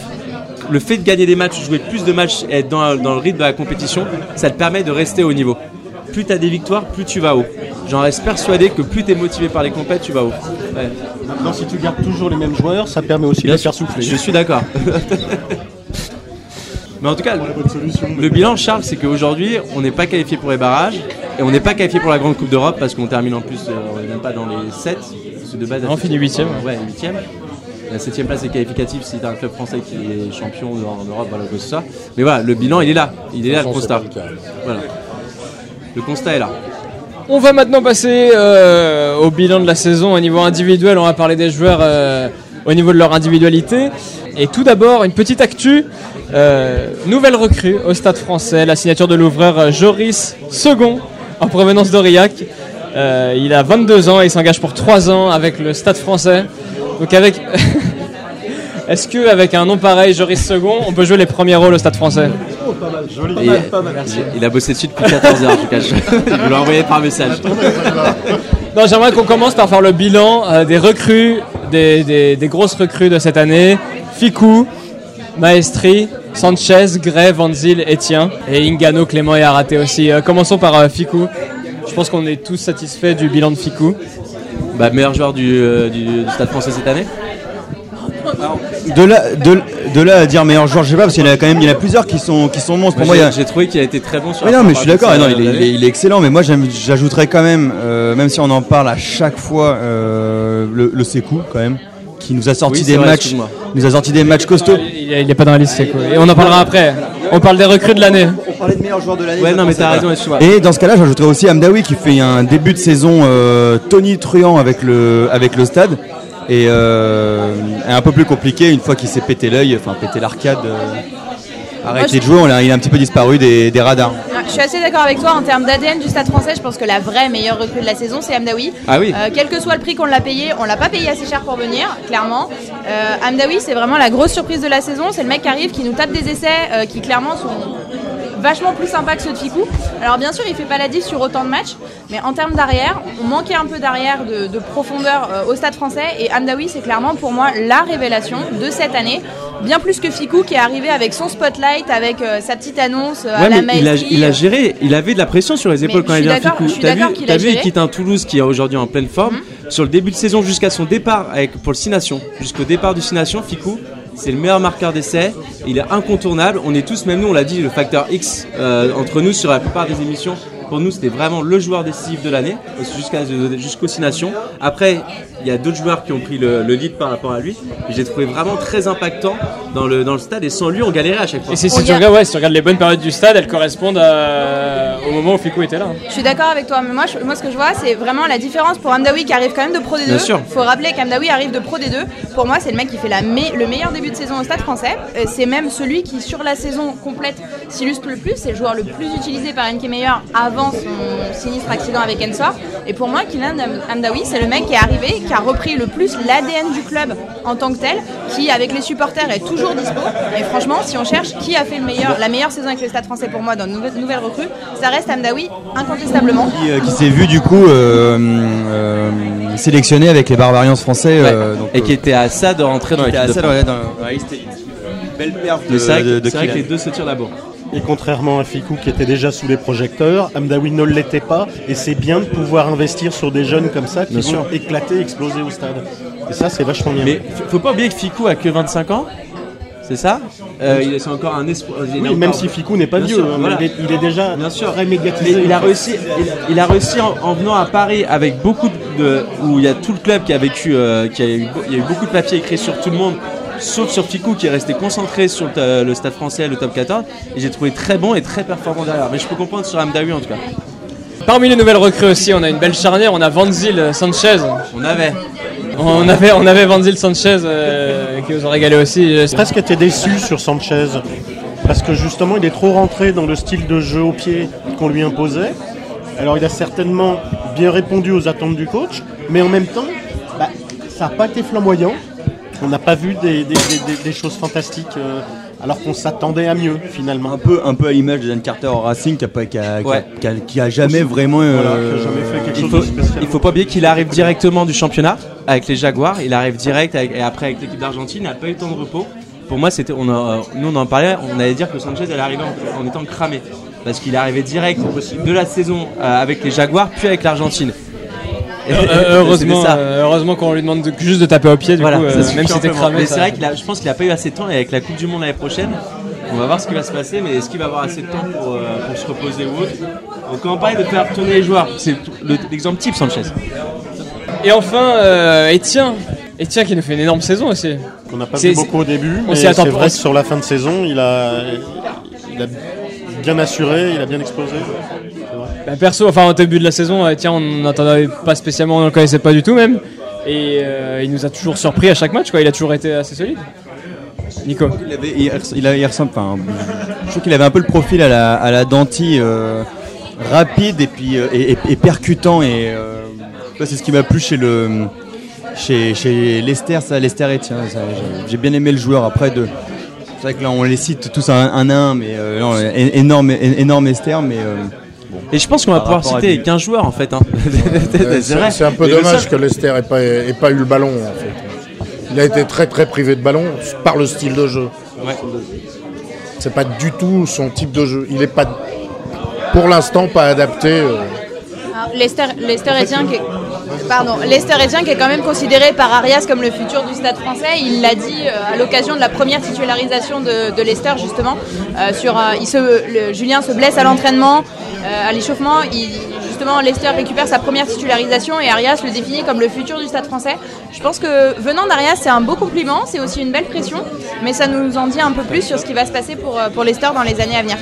le fait de gagner des matchs, jouer plus de matchs et être dans, dans le rythme de la compétition, ça te permet de rester au niveau. Plus tu as des victoires, plus tu vas haut. J'en reste persuadé que plus tu es motivé par les compètes, tu vas haut. Ouais. Maintenant, si tu gardes toujours les mêmes joueurs, ça permet aussi de Bien les faire souffler. Je suis d'accord. Mais en tout cas, le bilan, Charles, c'est qu'aujourd'hui, on n'est pas qualifié pour les barrages et on n'est pas qualifié pour la Grande Coupe d'Europe parce qu'on termine en plus, euh, on n'est même pas dans les 7. Parce que de base, On finit huitième. Ouais, 8 La 7 place est qualificative si tu as un club français qui est champion en Europe, voilà, que soit. Mais voilà, le bilan, il est là. Il est là, le constat. Voilà. Le constat est là. On va maintenant passer euh, au bilan de la saison au niveau individuel. On va parler des joueurs euh, au niveau de leur individualité. Et tout d'abord, une petite actu. Euh, nouvelle recrue au Stade français, la signature de l'ouvreur Joris Second en provenance d'Aurillac. Euh, il a 22 ans et il s'engage pour 3 ans avec le Stade français. Donc avec... Est-ce qu'avec un nom pareil, Joris Second, on peut jouer les premiers rôles au Stade français Et- il, il a bossé dessus depuis 14 heures, je cache. Je l'ai envoyé par message. Non, j'aimerais qu'on commence par faire le bilan euh, des recrues, des, des- des grosses recrues de cette année. Ficou, Maestri, Sanchez, Gray, Vanzil, Etienne et Ingano, Clément et Araté aussi. Euh, commençons par euh, Ficou. Je pense qu'on est tous satisfaits du bilan de Ficou. Bah, meilleur joueur du, euh, du, du Stade français cette année De là, de, de là à dire meilleur joueur, je sais pas, parce qu'il y en a quand même, il y en a plusieurs qui sont, qui sont monstres. Pour moi, a- j'ai trouvé qu'il a été très bon sur la non, mais je suis d'accord. il, il est- il est excellent. Mais moi, j'ajouterais quand même, euh, même si on en parle à chaque fois, euh, le, le Sekou quand même, qui nous a sorti Oui, des vrai, matchs, nous a sorti des matchs costauds. Il est, il est pas dans la liste, c'est quoi. Et on en parlera après. On parle des recrues de l'année. On parlait de meilleur joueur de l'année. Ouais, non, mais t'as raison, excuse-moi. Et dans ce cas-là, j'ajouterais aussi Amdawi qui fait un début de saison euh, Tony Truant avec le, avec le stade. Et euh, un peu plus compliqué une fois qu'il s'est pété l'œil, enfin pété l'arcade. euh, arrêté de jouer, on il a un petit peu disparu des, des radars. Je suis assez d'accord avec toi en termes d'ADN du Stade français. Je pense que la vraie meilleure recrue de la saison, c'est Amdaoui. Ah oui. Euh, quel que soit le prix qu'on l'a payé, on l'a pas payé assez cher pour venir, clairement. Euh, Amdaoui, c'est vraiment la grosse surprise de la saison. C'est le mec qui arrive, qui nous tape des essais, euh, qui clairement sont vachement plus sympas que ceux de Ficou. Alors bien sûr, il fait pas la diff sur autant de matchs, mais en termes d'arrière, on manquait un peu d'arrière, de, de profondeur euh, au Stade français. Et Amdaoui, c'est clairement pour moi la révélation de cette année. Bien plus que Ficou qui est arrivé avec son spotlight, avec euh, sa petite annonce euh, à la mais il a, il géré, il avait de la pression sur les Mais épaules quand il vient Ficou. T'as vu, qu'il t'as a vu, il quitte un Toulouse qui est aujourd'hui en pleine forme. Sur le début de saison jusqu'à son départ avec, pour le 6 Nations, jusqu'au départ du 6 Nations, Ficou, c'est le meilleur marqueur d'essai. Il est incontournable. On est tous, même nous, on l'a dit, le facteur X euh, entre nous sur la plupart des émissions. Pour nous, c'était vraiment le joueur décisif de l'année, jusqu'à jusqu'aux 6 Nations. Après, il y a d'autres joueurs qui ont pris le, le lead par rapport à lui. J'ai trouvé vraiment très impactant dans le, dans le stade et sans lui, on galérait à chaque fois. Et si, tu regardes, ouais, si tu regardes les bonnes périodes du stade, elles correspondent à- au moment où Ficou était là. hein. Je suis d'accord avec toi, mais moi, je- moi ce que je vois, c'est vraiment la différence pour Amdawi qui arrive quand même de Pro D2. Bien sûr. faut rappeler qu'Amdawi arrive de Pro D2. Pour moi, c'est le mec qui fait la me- le meilleur début de saison au stade français. Euh, C'est même celui qui, sur la saison complète, s'illustre le plus. C'est le joueur le plus utilisé par NK Meyer avant son sinistre accident avec Ensor. Et pour moi, Kylian Am- Amdawi, c'est le mec qui est arrivé, qui a repris le plus l'ADN du club en tant que tel, qui, avec les supporters, est toujours dispo. Et franchement, si on cherche qui a fait le meilleur, la meilleure saison avec le stade français pour moi dans nouvelle, nouvelle recrue, ça reste Amdawi, incontestablement. Qui, euh, qui s'est vu du coup euh, euh, sélectionné avec les Barbarians français. euh, donc, Et qui était à ça de rentrer dans de dans, la liste. Belle vrai, de, que- de c'est vrai que les deux se tirent la bourre. Et contrairement à Ficou qui était déjà sous les projecteurs, Amdawi ne l'était pas. Et c'est bien de pouvoir investir sur des jeunes comme ça qui Bien vont sûr. éclater, exploser au stade. Et ça, c'est vachement bien. Mais f- faut pas oublier que Ficou a que 25 ans. C'est ça? Euh, il est- C'est encore un espoir. il Oui, encore- même si Ficou n'est pas Bien vieux, sûr, hein, voilà. il, est, il est déjà Bien sûr. très Mais médiatisé. il a réussi, il, il a réussi en, en venant à Paris avec beaucoup de, où il y a tout le club qui a vécu, euh, qui a eu, il y a eu beaucoup de papiers écrits sur tout le monde, sauf sur Ficou qui est resté concentré sur le, le Stade Français, le Top 14. Et j'ai trouvé très bon et très performant derrière. Mais je peux comprendre sur Amdawi en tout cas. Parmi les nouvelles recrues aussi, on a une belle charnière. On a Vanzil euh, Sanchez. On avait. On avait, on avait Vanzil Sanchez euh, qui nous a régalé aussi. Presque été déçu sur Sanchez. Parce que justement, il est trop rentré dans le style de jeu au pied qu'on lui imposait. Alors, il a certainement bien répondu aux attentes du coach, mais en même temps, bah, ça n'a pas été flamboyant. On n'a pas vu des, des- des- des- des choses fantastiques, euh, alors qu'on s'attendait à mieux finalement. Un peu, un peu à l'image de Dan Carter au Racing qui a, pas- qui a, qui a- Ouais. qui a- qui a jamais vraiment. euh, Voilà, jamais fait quelque Il chose faut, il faut pas oublier qu'il arrive directement du championnat avec les Jaguars. Il arrive direct avec- et après avec l'équipe d'Argentine. Il n'a pas eu le temps de repos. Pour moi, c'était, on a- nous on en parlait. On allait dire que Sanchez allait arriver en, en étant cramé parce qu'il est arrivé direct de la saison euh, avec les Jaguars puis avec l'Argentine. Euh, c'était heureusement, ça. euh, heureusement qu'on lui demande de- juste de taper au pied, du Voilà, coup, ça euh, même si c'était cramé. Mais c'est vrai qu'il a, je pense qu'il a pas eu assez de temps et avec la Coupe du Monde l'année prochaine, on va voir ce qui va se passer. Mais est-ce qu'il va avoir assez de temps pour, euh, pour se reposer ou autre Donc quand on parlait de faire tourner les joueurs, c'est le- l'exemple type Sanchez. Et enfin, euh, Etienne. Etienne qui nous fait une énorme saison aussi. On n'a pas vu beaucoup au début, on mais c'est vrai que sur la fin de saison, il a, il a bien assuré, il a bien explosé. Bah, perso, enfin au début de la saison, Etienne on n'entendait pas spécialement, on ne le connaissait pas du tout même. Et euh, il nous a toujours surpris à chaque match, quoi. il a toujours été assez solide. Nico. Il, avait, il, je trouve qu'il avait un peu le profil à la, à la Danti, euh, rapide et puis euh, et, percutant et euh, ça, c'est ce qui m'a plu chez le chez, Lester, ça Lester tiens, ça, j'ai- bien aimé le joueur après de. C'est vrai que là on les cite tous un, à un, mais euh, énorme, énorme Esther, mais euh, Et je pense qu'on va pouvoir citer lui. 15 joueurs en fait. hein. Ouais, c'est un peu le dommage que Lester ait pas, ait pas eu le ballon en fait. Il a été très très privé de ballon par le style de jeu. Ouais. C'est pas du tout son type de jeu. Il est pas, pour l'instant, pas adapté. euh, Lester, Lester Etienne qui est, pardon, Lester Etienne qui est quand même considéré par Arias comme le futur du Stade Français. Il l'a dit euh, à l'occasion de la première titularisation de, de Lester justement. Euh, sur, euh, il se, le- Julien se blesse à l'entraînement, à l'échauffement. Justement, Lester récupère sa première titularisation et Arias le définit comme le futur du Stade Français. Je pense que venant d'Arias, c'est un beau compliment, c'est aussi une belle pression, mais ça nous en dit un peu plus sur ce qui va se passer pour, euh, pour Lester dans les années à venir.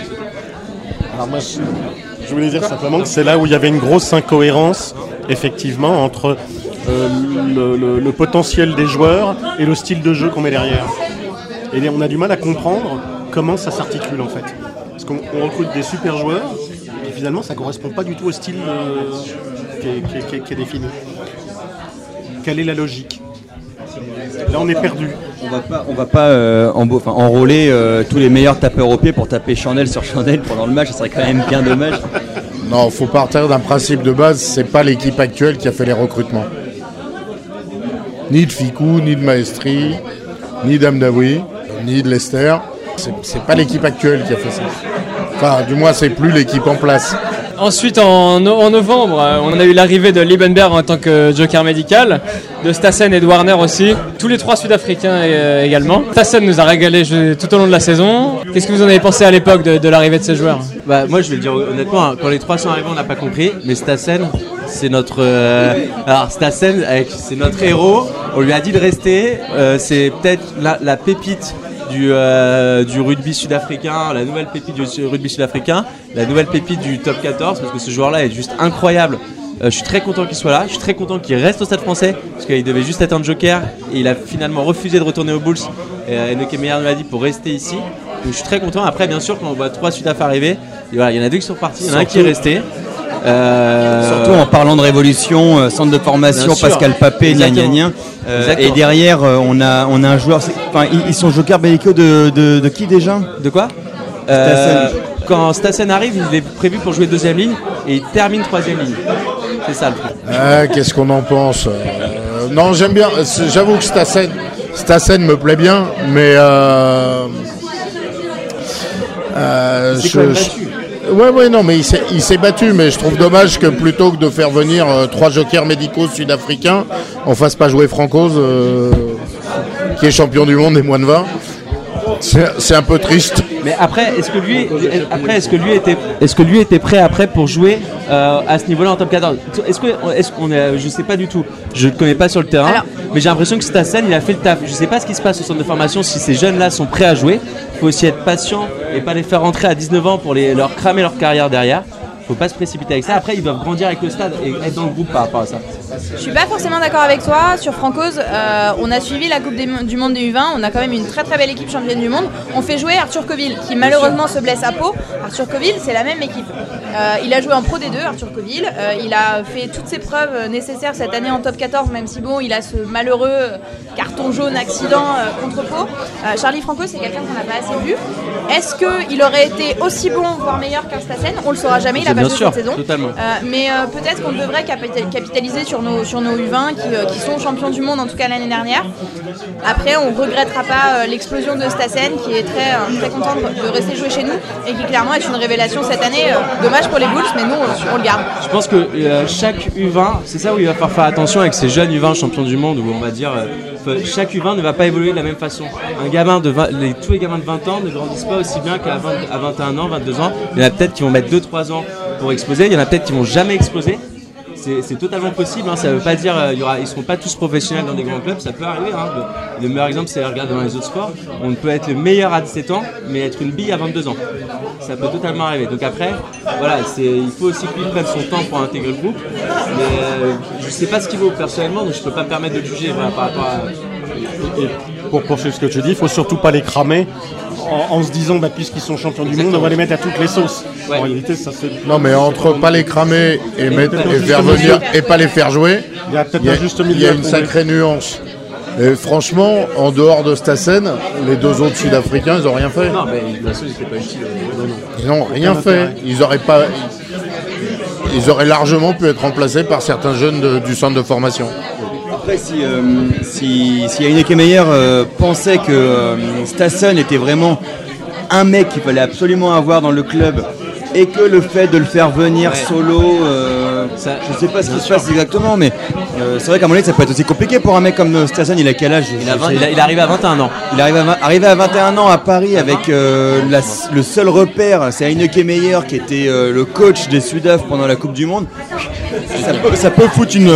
Alors moi, je, voulais dire simplement que c'est là où il y avait une grosse incohérence, effectivement, entre euh, le, potentiel des joueurs et le style de jeu qu'on met derrière. Et on a du mal à comprendre comment ça s'articule en fait. Parce qu'on on recrute des super joueurs, finalement ça correspond pas du tout au style euh, qui, est, qui est- qui est- qui est défini. Quelle est la logique? Là on est perdu. on va pas, on va pas euh, enfin, enrôler euh, tous les meilleurs tapeurs au pied pour taper chandelle sur chandelle pendant le match, ça serait quand même bien dommage. Non, faut partir d'un principe de base. C'est pas l'équipe actuelle qui a fait les recrutements. Ni de Ficou, ni de Maestri, ni d'Amdawi, ni de Lester. C'est pas l'équipe actuelle qui a fait ça. Enfin, du moins, c'est plus l'équipe en place. Ensuite, en, no- en novembre, euh, on a eu l'arrivée de Liebenberg en tant que joker médical, de Stassen et de Warner aussi, tous les trois sud-africains euh, également. Stassen nous a régalé tout au long de la saison. Qu'est-ce que vous en avez pensé à l'époque de, de l'arrivée de ces joueurs? Bah, moi, je vais le dire honnêtement, hein, quand les trois sont arrivés, on n'a pas compris. Mais Stassen, c'est notre. euh, alors, Stassen, avec- c'est notre héros. On lui a dit de rester. Euh, c'est peut-être la, la pépite du, euh, du rugby sud-africain, la nouvelle pépite du rugby sud-africain, la nouvelle pépite du top 14, parce que ce joueur-là est juste incroyable. Euh, je suis très content qu'il soit là, je suis très content qu'il reste au stade français, parce qu'il devait juste être un joker, et il a finalement refusé de retourner aux Bulls. Et euh, Meyer nous l'a dit pour rester ici. Je suis très content. Après, bien sûr, quand on voit trois Sudaf arriver, il y en a deux qui sont partis, il y en a un qui est resté. Euh, Surtout en parlant de révolution, euh, centre de formation. Pascal Papé, gna gna gna. Euh, et derrière, euh, on a, on a un joueur. Enfin, ils, ils sont jokers bellicaux de, de, de qui déjà? De quoi? Euh, Quand Stassen arrive, il est prévu pour jouer deuxième ligne et il termine troisième ligne. C'est ça le truc. Qu'est-ce qu'on en pense Euh, Non, j'aime bien. J'avoue que Stassen, Stassen me plaît bien, mais. Euh, euh, je- Ouais, ouais, non, mais il s'est- battu, mais je trouve dommage que plutôt que de faire venir euh, trois jokers médicaux sud-africains, on fasse pas jouer Francoz, euh, qui est champion du monde des moins de 20. C'est c'est un peu triste. Mais après, est-ce que lui, après, est-ce que lui était, est-ce que lui était prêt après pour jouer euh, à ce niveau-là en top 14 Est-ce que, est-ce qu'on est, je sais pas du tout. Je ne connais pas sur le terrain, Alors- mais j'ai l'impression que Stassen, il a fait le taf. Je sais pas ce qui se passe au centre de formation si ces jeunes-là sont prêts à jouer. Il faut aussi être patient et pas les faire rentrer à 19 ans pour les, leur cramer leur carrière derrière. Faut pas se précipiter avec ça. Après, ils doivent grandir avec le stade et être dans le groupe par rapport à ça. Je suis pas forcément d'accord avec toi sur Francoz. euh, on a suivi la Coupe des- du Monde des U20. On a quand même une très très belle équipe championne du monde. On fait jouer Arthur Coville qui malheureusement se blesse à Pau. Arthur Coville, c'est la même équipe. Euh, il a joué en Pro D2, Arthur Coville. Euh, il a fait toutes ses preuves nécessaires cette année en top 14, même si bon, il a ce malheureux carton jaune accident contre Pau. Charlie Franco, c'est quelqu'un qu'on n'a pas assez vu. Est-ce qu'il aurait été aussi bon, voire meilleur qu'un Stassen On le saura jamais. Il a Bien joué sûr, cette saison. totalement. Euh, mais euh, peut-être qu'on devrait capita- capitaliser sur nos, sur nos U20 qui, euh, qui sont champions du monde en tout cas l'année dernière. Après, on regrettera pas l'explosion de Stassen qui est très, très contente de rester jouer chez nous et qui clairement est une révélation cette année. Dommage pour les Bulls, mais nous on, on le garde. Je pense que chaque U20, c'est ça où il va falloir faire attention avec ces jeunes U20 champions du monde, où on va dire chaque U20 ne va pas évoluer de la même façon. Un gamin de 20, les, tous les gamins de 20 ans ne grandissent pas aussi bien qu'à 20 à 21 ans, 22 ans. Il y en a peut-être qui vont mettre 2-3 ans pour il y en a peut-être qui vont jamais exploser. C'est totalement possible, hein. ça veut pas dire euh, y seront pas tous professionnels dans des grands clubs, ça peut arriver. Hein. Le, le meilleur exemple c'est regarder dans les autres sports, on peut être le meilleur à 17 ans, mais être une bille à 22 ans. Ça peut totalement arriver. Donc après, voilà, il faut aussi qu'il prenne son temps pour intégrer le groupe. Mais euh, je sais pas ce qu'il vaut personnellement, donc je peux pas me permettre de juger par rapport à. Pour poursuivre ce que tu dis, il faut surtout pas les cramer en, en se disant bah, puisqu'ils sont champions du monde, on va les mettre à toutes les sauces. Ouais. En réalité, ça c'est. Non, mais entre pas les cramer et, mettre, et faire venir et pas les faire jouer, Il y a peut-être il y a, un juste il y milieu. a à une sacrée nuance. Et franchement, en dehors de Stassen, les deux autres Sud-Africains, ils ont rien fait. Non, mais de toute façon, c'était pas utile. euh, Ils n'ont rien fait. Ils auraient pas. Ils auraient largement pu être remplacés par certains jeunes de- du centre de formation. Après, si, euh, si, si Meyer euh, pensait que euh, Stassen était vraiment un mec qu'il fallait absolument avoir dans le club et que le fait de le faire venir Ouais. solo, euh, Ça- je sais pas ce qui se passe exactement, mais euh, c'est vrai qu'à mon avis ça peut être aussi compliqué pour un mec comme euh, Stassen. Il a quel âge? Il, a vingt- il, a- il est arrivé à 21 ans. Il arrive à, arrivé à 21 ans à Paris avec euh, la- le seul repère, c'est Heineke Meyer qui était le coach des Sudaf pendant la Coupe du Monde. Ça peut, ça peut foutre une.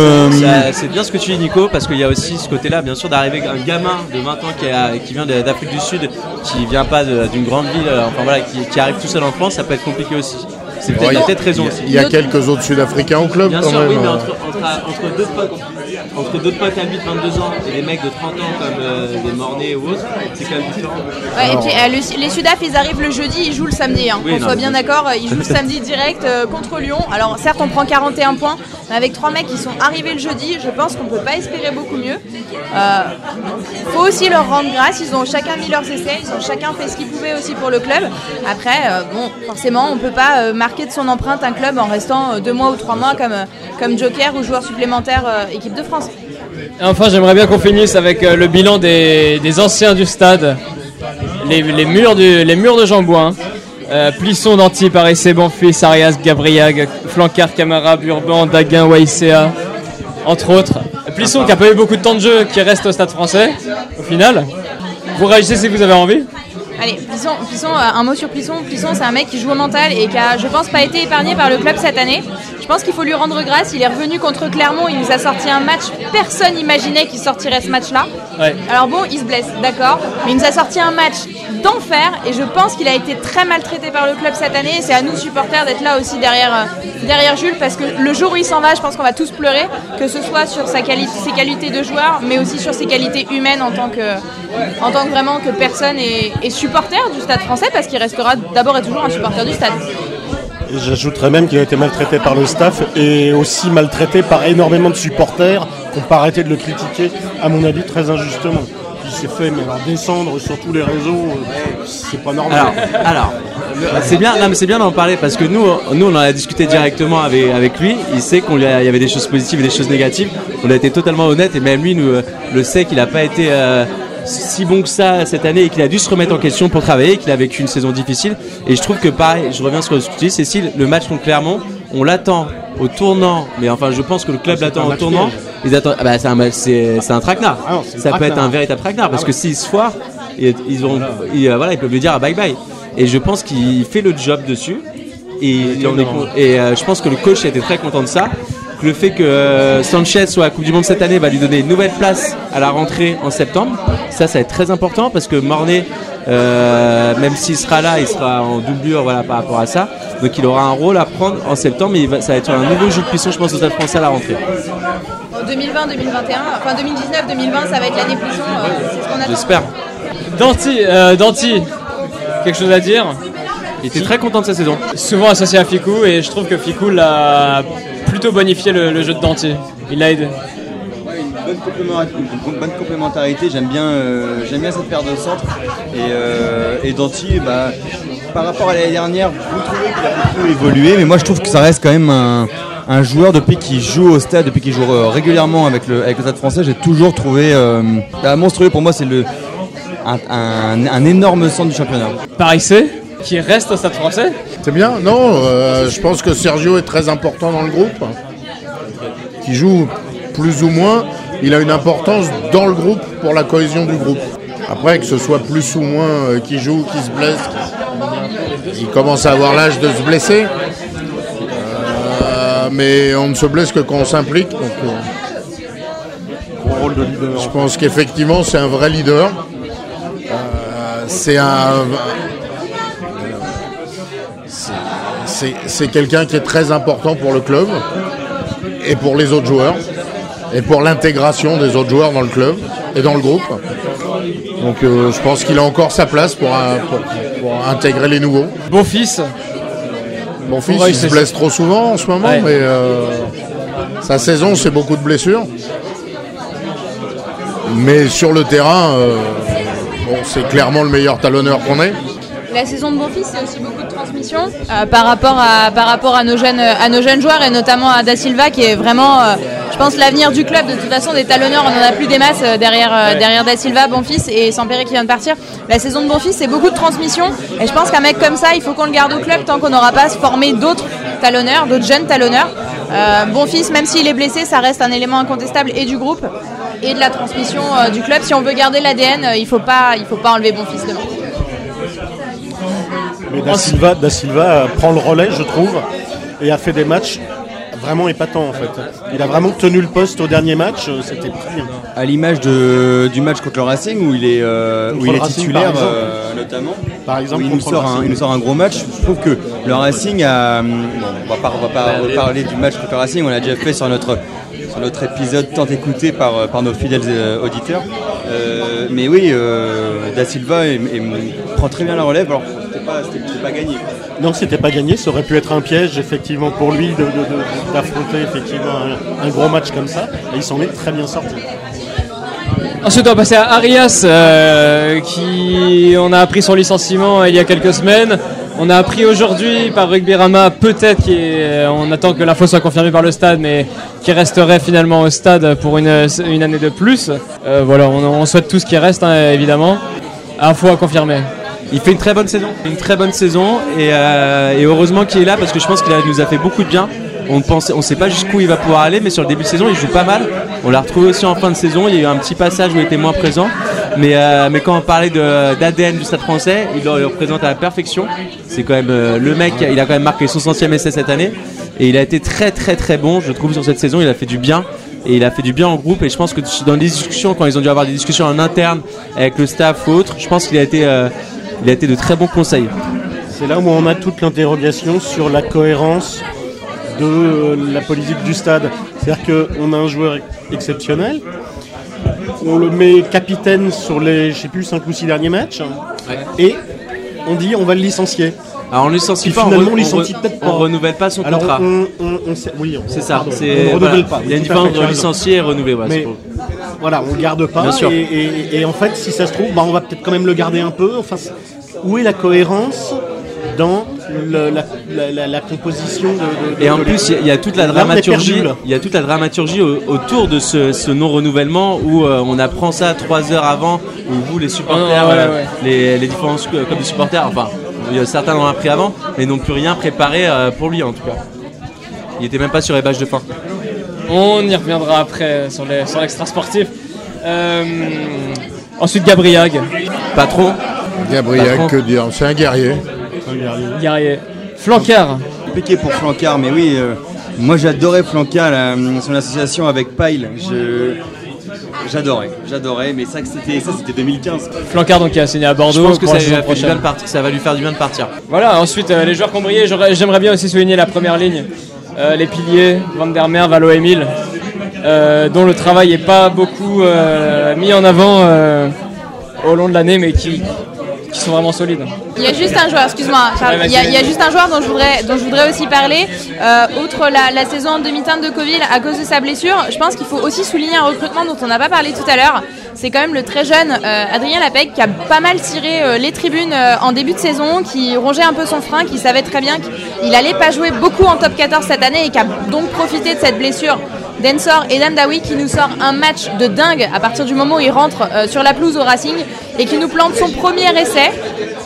C'est bien ce que tu dis Nico parce qu'il y a aussi ce côté-là bien sûr d'arriver un gamin de 20 ans qui, a- qui vient d'Afrique du Sud, qui vient pas d'une grande ville, enfin voilà, qui, qui arrive tout seul en France, ça peut être compliqué aussi. C'est peut-être, il y a peut-être raison aussi. Il y a quelques autres Sud-Africains au club Bien quand sûr, même. oui, mais entre, entre, entre deux potes, entre deux potes à 8, 22 ans et des mecs de 30 ans comme euh, des Mornay ou autres, c'est quand même différent. Ouais, et puis euh, le- les Sudaf, ils arrivent le jeudi, ils jouent le samedi. Hein. Oui, Qu'on soit bien d'accord, ils jouent le samedi direct euh, contre Lyon. Alors certes, on prend 41 points, mais avec trois mecs qui sont arrivés le jeudi, je pense qu'on peut pas espérer beaucoup mieux. Euh, faut aussi leur rendre grâce. Ils ont chacun mis leurs essais, ils ont chacun fait ce qu'ils pouvaient aussi pour le club. Après, euh, bon, forcément, on peut pas euh, marquer de son empreinte un club en restant euh, deux mois ou trois mois comme, euh, comme joker ou joueur supplémentaire euh, équipe enfin, j'aimerais bien qu'on finisse avec euh, le bilan des, anciens du stade, les, murs, du, les murs de Jambouin. Euh, Plisson, Danty, Parissé, Bonfils, Arias, Gabriag, Flancard, Camara, Burban, Daguin, Waïséa, entre autres. Plisson qui a pas eu beaucoup de temps de jeu, qui reste au stade français, au final. Vous réagissez si vous avez envie Allez, Plisson, Plisson, euh, un mot sur Plisson. Plisson, c'est un mec qui joue au mental et qui a, je pense, pas été épargné par le club cette année. Je pense qu'il faut lui rendre grâce. Il est revenu contre Clermont. Il nous a sorti un match. Personne n'imaginait qu'il sortirait ce match-là. Ouais. Alors bon, il se blesse, d'accord. Mais il nous a sorti un match d'enfer. Et je pense qu'il a été très maltraité par le club cette année. Et c'est à nous, supporters, d'être là aussi derrière, euh, derrière Jules. Parce que le jour où il s'en va, je pense qu'on va tous pleurer. Que ce soit sur sa quali- ses qualités de joueur, mais aussi sur ses qualités humaines en tant que, en tant que vraiment que personne est, est supporter du stade français. Parce qu'il restera d'abord et toujours un supporter du stade. J'ajouterais même qu'il a été maltraité par le staff et aussi maltraité par énormément de supporters qui n'ont pas arrêté de le critiquer, à mon avis très injustement. Il s'est fait mais alors, descendre sur tous les réseaux, euh, c'est pas normal. Alors, alors c'est bien, non, mais c'est bien d'en parler parce que nous, nous, on en a discuté directement avec, avec lui. Il sait qu'il y avait des choses positives et des choses négatives. On a été totalement honnête et même lui nous, euh, le sait qu'il n'a pas été euh, si bon que ça cette année et qu'il a dû se remettre en question pour travailler, qu'il a vécu une saison difficile. Et je trouve que pareil, je reviens sur ce que tu dis, Cécile, le match contre Clermont, on l'attend au tournant, mais enfin, je pense que le club l'attend au tournant. piège. Ils attendent, ah bah, c'est un, c'est, un traquenard. Ah non, ça peut être un véritable traquenard parce Ah que ouais. s'ils se foirent, ils, ils ont, ils, euh, voilà, ils peuvent lui dire ah, bye bye. Et je pense qu'il fait le job dessus. Et, on est con- et euh, je pense que le coach a été très content de ça. Que Le fait que euh, Sanchez soit à la Coupe du Monde cette année va lui donner une nouvelle place à la rentrée en septembre. Ça, ça va être très important parce que Mornay, euh, même s'il sera là, il sera en doublure voilà, par rapport à ça. Donc il aura un rôle à prendre en septembre. Mais il va- ça va être un nouveau jeu de puissance, je pense, au Stade français à la rentrée. En 2020, 2021, enfin 2019, 2020, ça va être l'année Plisson. euh, c'est ce qu'on attend. J'espère. Danti, euh, Danti, quelque chose à dire? Il était très content de sa saison. Souvent associé à Ficou et je trouve que Ficou l'a plutôt bonifié le, le jeu de Danti. Il l'a aidé. bonne, complémentarité, une bonne complémentarité. J'aime bien, euh, j'aime bien cette paire de centres. Et, euh, et Danti, bah, par rapport à l'année dernière, vous trouvez qu'il a beaucoup évolué, mais moi je trouve que ça reste quand même un, un joueur depuis qu'il joue au stade, depuis qu'il joue euh, régulièrement avec le, avec le stade français. J'ai toujours trouvé euh, bah, monstrueux. Pour moi, c'est le un, un- un énorme centre du championnat. Paris C, qui reste au Stade français. C'est bien Non, euh, je pense que Sergio est très important dans le groupe. Qui joue plus ou moins, il a une importance dans le groupe pour la cohésion du groupe. Après, que ce soit plus ou moins euh, qui joue, qui se blesse, il commence à avoir l'âge de se blesser. Euh, mais on ne se blesse que quand on s'implique. Donc, je pense qu'effectivement, c'est un vrai leader. C'est un. c'est- C'est c'est quelqu'un qui est très important pour le club et pour les autres joueurs et pour l'intégration des autres joueurs dans le club et dans le groupe. Donc euh, je pense qu'il a encore sa place pour, un- pour- pour intégrer les nouveaux. Beau fils. Mon fils, il se blesse trop souvent en ce moment, Ouais. mais euh, sa saison, c'est beaucoup de blessures. Mais sur le terrain, euh, bon, c'est clairement le meilleur talonneur qu'on ait. La saison de Bonfils, c'est aussi beaucoup de transmission euh, par, rapport à, par rapport à nos, jeunes, à nos jeunes joueurs et notamment à Da Silva qui est vraiment, euh, je pense, l'avenir du club. De toute façon, des talonneurs, on n'en a plus des masses euh, derrière, euh, derrière Da Silva, Bonfils et Sampéré qui vient de partir. La saison de Bonfils, c'est beaucoup de transmission et je pense qu'un mec comme ça, il faut qu'on le garde au club tant qu'on n'aura pas formé d'autres talonneurs, d'autres jeunes talonneurs. Bonfils, même s'il est blessé, ça reste un élément incontestable et du groupe et de la transmission du club. Si on veut garder l'ADN, il ne faut pas, il faut pas enlever Bonfils demain. Mais Da Silva, Da Silva prend le relais, je trouve, et a fait des matchs vraiment épatants en fait. Il a vraiment tenu le poste au dernier match, euh, c'était très bien. À l'image de- du match contre le Racing où il est, euh, Contre où il le est Racing, titulaire par exemple. euh, notamment. Par exemple, où il nous, sort un, Racing. il nous sort un gros match. Je trouve que le Racing a. bon, on va pas, on va pas reparler du match contre le Racing, on l'a déjà fait sur notre, sur notre épisode tant écouté par, euh, par nos fidèles euh, auditeurs. Euh, mais oui, euh, Da Silva est- est- prend très bien la relève. Alors, c'était pas, c'était- c'était pas gagné. Non, c'était pas gagné, ça aurait pu être un piège effectivement pour lui de- de- de- d'affronter effectivement un, un gros match comme ça, et il s'en est très bien sorti. Ensuite, on va passer à Arias, euh, qui on a appris son licenciement il y a quelques semaines. On a appris aujourd'hui par Rugby Rama, peut-être qu'on attend que l'info soit confirmée par le stade, mais qui resterait finalement au stade pour une, année de plus. Euh, voilà, on, souhaite tout ce qui reste, hein, évidemment. Info à confirmer. Il fait une très bonne saison, une très bonne saison et, euh, heureusement qu'il est là parce que je pense qu'il nous a fait beaucoup de bien. On ne sait pas jusqu'où il va pouvoir aller, mais sur le début de saison, il joue pas mal. On l'a retrouvé aussi en fin de saison. Il y a eu un petit passage où il était moins présent, Mais, euh, mais quand on parlait d'ADN du Stade français, il le représente à la perfection. C'est quand même euh, le mec, il a quand même marqué son centième essai cette année. Et il a été très très très bon, je trouve, sur cette saison. Il a fait du bien. Et il a fait du bien en groupe. Et je pense que dans les discussions, quand ils ont dû avoir des discussions en interne avec le staff ou autre, je pense qu'il a été, euh, il a été de très bons conseils. C'est là où on a toute l'interrogation sur la cohérence de la politique du stade. C'est-à-dire qu'on a un joueur exceptionnel, on le met capitaine sur les, je sais plus, 5 ou 6 derniers matchs, et on dit on va le licencier. Alors on licencie pas, on, finalement, on on licencie peut-être on pas. renouvelle pas son Alors contrat. on, on- on oui, on- C'est ça. C'est on ne voilà. renouvelle pas. Il y a une différence entre licencier et renouveler. Mais pour- voilà, on le garde pas. Bien sûr. Et, et- et en fait, si ça se trouve, bah, on va peut-être quand même le garder un peu. Enfin, où est la cohérence dans le- la, la- la- la composition de, de- Et en de- plus, il y a- il y, a toute la dramaturgie. Il y a toute la dramaturgie au- autour de ce, ce non-renouvellement où euh, on apprend ça trois heures avant, où vous, les supporters, Ah, ouais, euh, ouais. Les, les différents clubs de supporters, enfin, il y a certains l'ont appris avant, mais n'ont plus rien préparé euh, pour lui en tout cas. Il était même pas sur les bâches de fin. On y reviendra après sur les- sur l'extra sportif. Euh, ensuite, Gabriag, Patron, Gabriel, Patron. que dire C'est un guerrier. Guerrier. Flancard, compliqué pour Flancard, mais oui, euh, moi j'adorais Flancard, la- son association avec Pyle. Je, j'adorais, j'adorais, mais ça, que c'était, ça c'était 2015. Flancard donc qui a signé à je Bordeaux pense que pour ça, bien partir, va lui faire du bien de partir. Voilà, ensuite euh, les joueurs qui ont brillé, j'aurais- j'aimerais bien aussi souligner la première ligne. Euh, les piliers, Van der Mer, Valo Emile, euh, dont le travail n'est pas beaucoup euh, mis en avant euh, au long de l'année, mais qui, qui sont vraiment solides. Il y a juste un joueur, excuse-moi, Charles, il, y a, vas-y. il y a juste un joueur dont je voudrais, dont je voudrais aussi parler. Euh, outre la, la saison en demi-teinte de Coville à cause de sa blessure, je pense qu'il faut aussi souligner un recrutement dont on n'a pas parlé tout à l'heure. C'est quand même le très jeune euh, Adrien Lapec qui a pas mal tiré euh, les tribunes en début de saison, qui rongeait un peu son frein, qui savait très bien qu'il allait pas jouer beaucoup en top 14 cette année et qui a donc profité de cette blessure d'Ensor et d'Amdawi qui nous sort un match de dingue à partir du moment où il rentre euh, sur la pelouse au Racing et qui nous plante son premier essai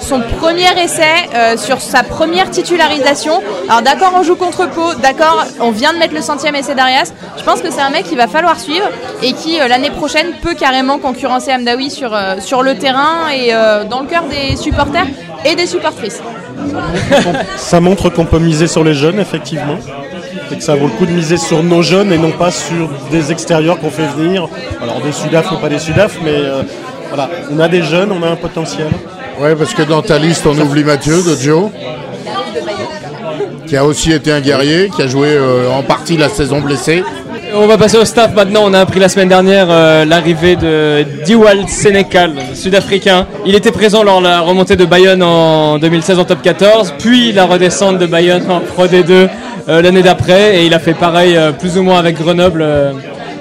son premier essai euh, sur sa première titularisation. Alors d'accord, on joue contre Pau, d'accord, on vient de mettre le centième essai d'Arias. Je pense que c'est un mec qu'il va falloir suivre et qui euh, l'année prochaine peut carrément concurrencer Amdawi sur, sur le terrain et dans le cœur des supporters et des supportrices. Ça montre qu'on peut miser sur les jeunes, effectivement. Et que ça vaut le coup de miser sur nos jeunes et non pas sur des extérieurs qu'on fait venir. Alors des Sudaf ou pas des Sudaf, mais euh, voilà, on a des jeunes, on a un potentiel. Ouais, parce que dans ta liste, on oublie Mathieu de Joe, qui a aussi été un guerrier, qui a joué euh, en partie la saison blessée. On va passer au staff maintenant. On a appris la semaine dernière euh, l'arrivée de Diwal Sénécal, sud-africain. Il était présent lors de la remontée de Bayonne en 2016 en top 14, puis la redescente de Bayonne en Pro D2 euh, l'année d'après. Et il a fait pareil euh, plus ou moins avec Grenoble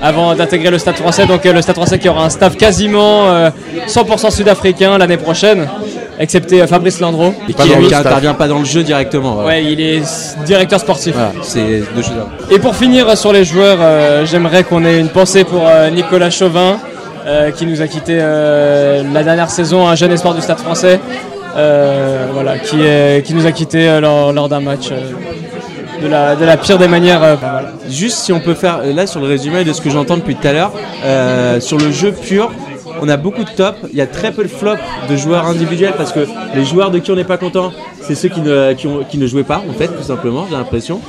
avant d'intégrer le Stade français. Donc le Stade français qui aura un staff quasiment euh, 100% sud-africain l'année prochaine, excepté euh, Fabrice Landreau. Et qui, staff. intervient pas dans le jeu directement. voilà. Ouais, il est directeur sportif. Voilà, c'est deux choses. Et pour finir sur les joueurs, euh, j'aimerais qu'on ait une pensée pour euh, Nicolas Chauvin, euh, qui nous a quitté la dernière saison, un jeune espoir du Stade français, voilà, qui, est, qui nous a quitté lors, lors d'un match de, la, de la pire des manières. euh, voilà. Juste si on peut faire là sur le résumé de ce que j'entends depuis tout à l'heure, euh, sur le jeu pur, on a beaucoup de top, il y a très peu de flop de joueurs individuels parce que les joueurs de qui on n'est pas content, c'est ceux qui ne, qui, ont- qui ne jouaient pas en fait tout simplement, j'ai l'impression.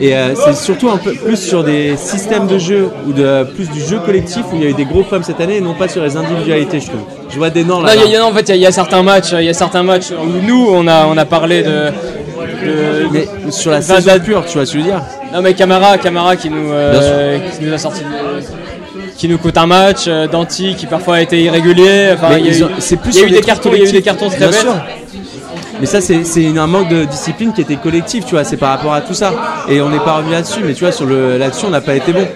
Et euh, c'est surtout un peu plus sur des systèmes de jeu ou de plus du jeu collectif où il y a eu des gros flops cette année et non pas sur les individualités je trouve. Je vois des noms Non, là. il y a- il y a- en fait, il y a- il y, a certains matchs, il y a certains matchs où nous, on a, on a parlé de. de- mais sur la saison pure, tu vois ce que je veux dire? Non mais Camara, Camara qui nous, euh, qui nous a sorti, de- qui nous coûte un match, euh, Danti qui parfois a été irrégulier. Enfin, il y a eu, plus il y a sur eu des cartons, il y a eu des collectifs. cartons très Bien bêtes. sûr. Mais ça, c'est un manque de discipline qui était collectif, tu vois, c'est par rapport à tout ça. Et on n'est pas revenu là-dessus, mais tu vois, sur le là-dessus, on n'a pas été bon.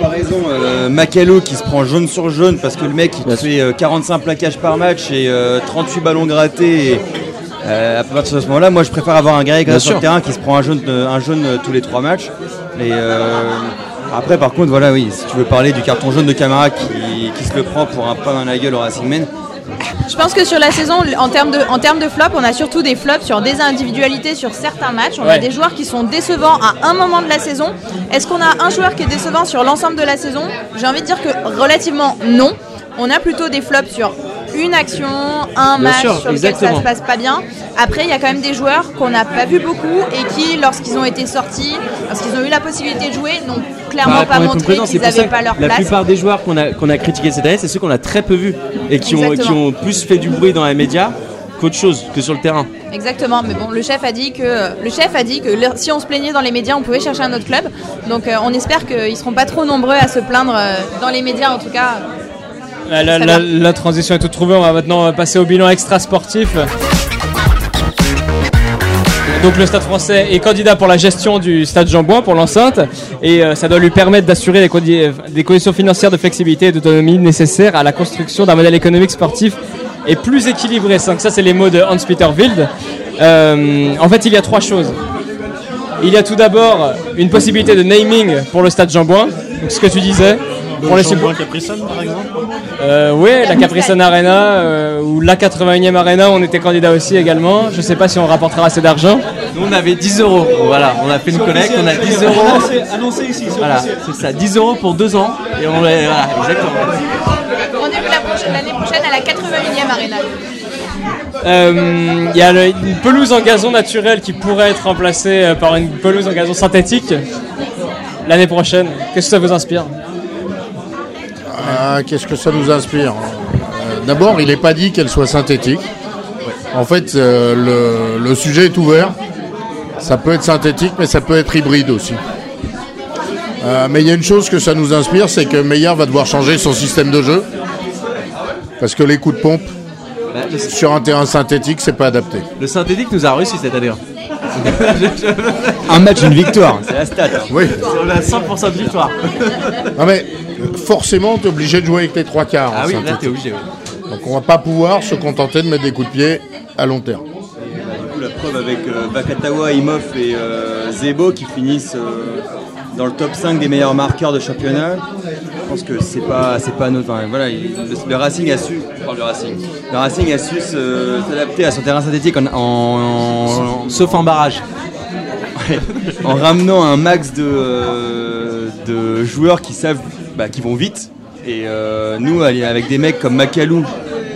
comparaison, euh, Macalo qui se prend jaune sur jaune parce que le mec il fait euh, 45 plaquages par match et euh, 38 ballons grattés. Et, euh, à partir de ce moment-là, moi je préfère avoir un Bien sur le terrain qui se prend un jaune, euh, un jaune euh, tous les trois matchs. Et euh, après, par contre, voilà, oui, si tu veux parler du carton jaune de Camara qui, qui se le prend pour un pain dans la gueule au Racing Man, Je pense que sur la saison, en termes de, en termes de flop, on a surtout des flops sur des individualités sur certains matchs. On a des joueurs qui sont décevants à un moment de la saison. Est-ce qu'on a un joueur qui est décevant sur l'ensemble de la saison? J'ai envie de dire que relativement non. On a plutôt des flops sur une action, un Bien match sûr, sur lequel ça se passe pas bien. Après, il y a quand même des joueurs qu'on n'a pas vu beaucoup et qui, lorsqu'ils ont été sortis, lorsqu'ils ont eu la possibilité de jouer, n'ont clairement Bah, pas montré qu'ils n'avaient pas leur La place. plupart des joueurs qu'on a, qu'on a critiqués cette année, c'est ceux qu'on a très peu vus et qui ont, qui Exactement. ont plus fait du bruit dans les médias qu'autre chose, que sur le terrain. Exactement, mais bon, le chef a dit que le chef a dit que si on se plaignait dans les médias, on pouvait chercher un autre club. Donc, euh, on espère qu'ils seront pas trop nombreux à se plaindre euh, dans les médias, en tout cas. La, transition est toute trouvée. On va maintenant passer au bilan extra sportif. Donc le Stade français est candidat pour la gestion du Stade Jean-Bouin pour l'enceinte et euh, ça doit lui permettre d'assurer les condi- des conditions financières de flexibilité et d'autonomie nécessaires à la construction d'un modèle économique sportif et plus équilibré. Donc ça c'est les mots de Hans-Peter Wild. Euh, en fait il y a trois choses. Il y a tout d'abord une possibilité de naming pour le Stade Jean-Bouin. Donc ce que tu disais. Pour les Caprisson, par exemple euh, oui, la Capri-Sun Arena euh, ou la 81e Arena, on était candidat aussi également. Je sais pas si on rapportera assez d'argent. Nous, on avait 10 euros. Voilà, on a fait une collecte, on a 10 euros. Annoncé ici. Voilà, c'est ça, 10 euros pour deux ans. Et on voilà, exactement. Rendez-vous la prochaine- l'année prochaine à la 81e Arena. Euh, Il y a le- une pelouse en gazon naturel qui pourrait être remplacée par une pelouse en gazon synthétique l'année prochaine. Qu'est-ce que ça vous inspire Ah, Qu'est-ce que ça nous inspire Euh, D'abord, il n'est pas dit qu'elle soit synthétique. En fait, euh, le, le sujet est ouvert. Ça peut être synthétique, mais ça peut être hybride aussi. Euh, mais il y a une chose que ça nous inspire, c'est que Meillard va devoir changer son système de jeu. Parce que les coups de pompe Bah, le, sur un terrain synthétique, c'est pas adapté. le synthétique nous a réussi cette année. hein. Un match, une victoire, c'est la stat. Oui. On a 100% de victoire. Non mais euh, forcément, tu es obligé de jouer avec les trois quarts. Ah oui, là synthétique. t'es obligé. oui. Donc on va pas pouvoir se contenter de mettre des coups de pied à long terme. Du coup, la preuve avec euh, Bakatawa, Imhoff et euh, Zebo qui finissent euh, dans le top 5 des meilleurs marqueurs de championnat. Je pense que c'est pas, c'est pas notre. enfin, voilà, il- le, le Racing a su. Je parle du Racing. Le Racing a su s'adapter à son terrain synthétique en, en- en- Sauf en barrage. En ramenant un max de, euh, joueurs qui savent, bah, qui vont vite. Et euh, nous, avec des mecs comme Macalou,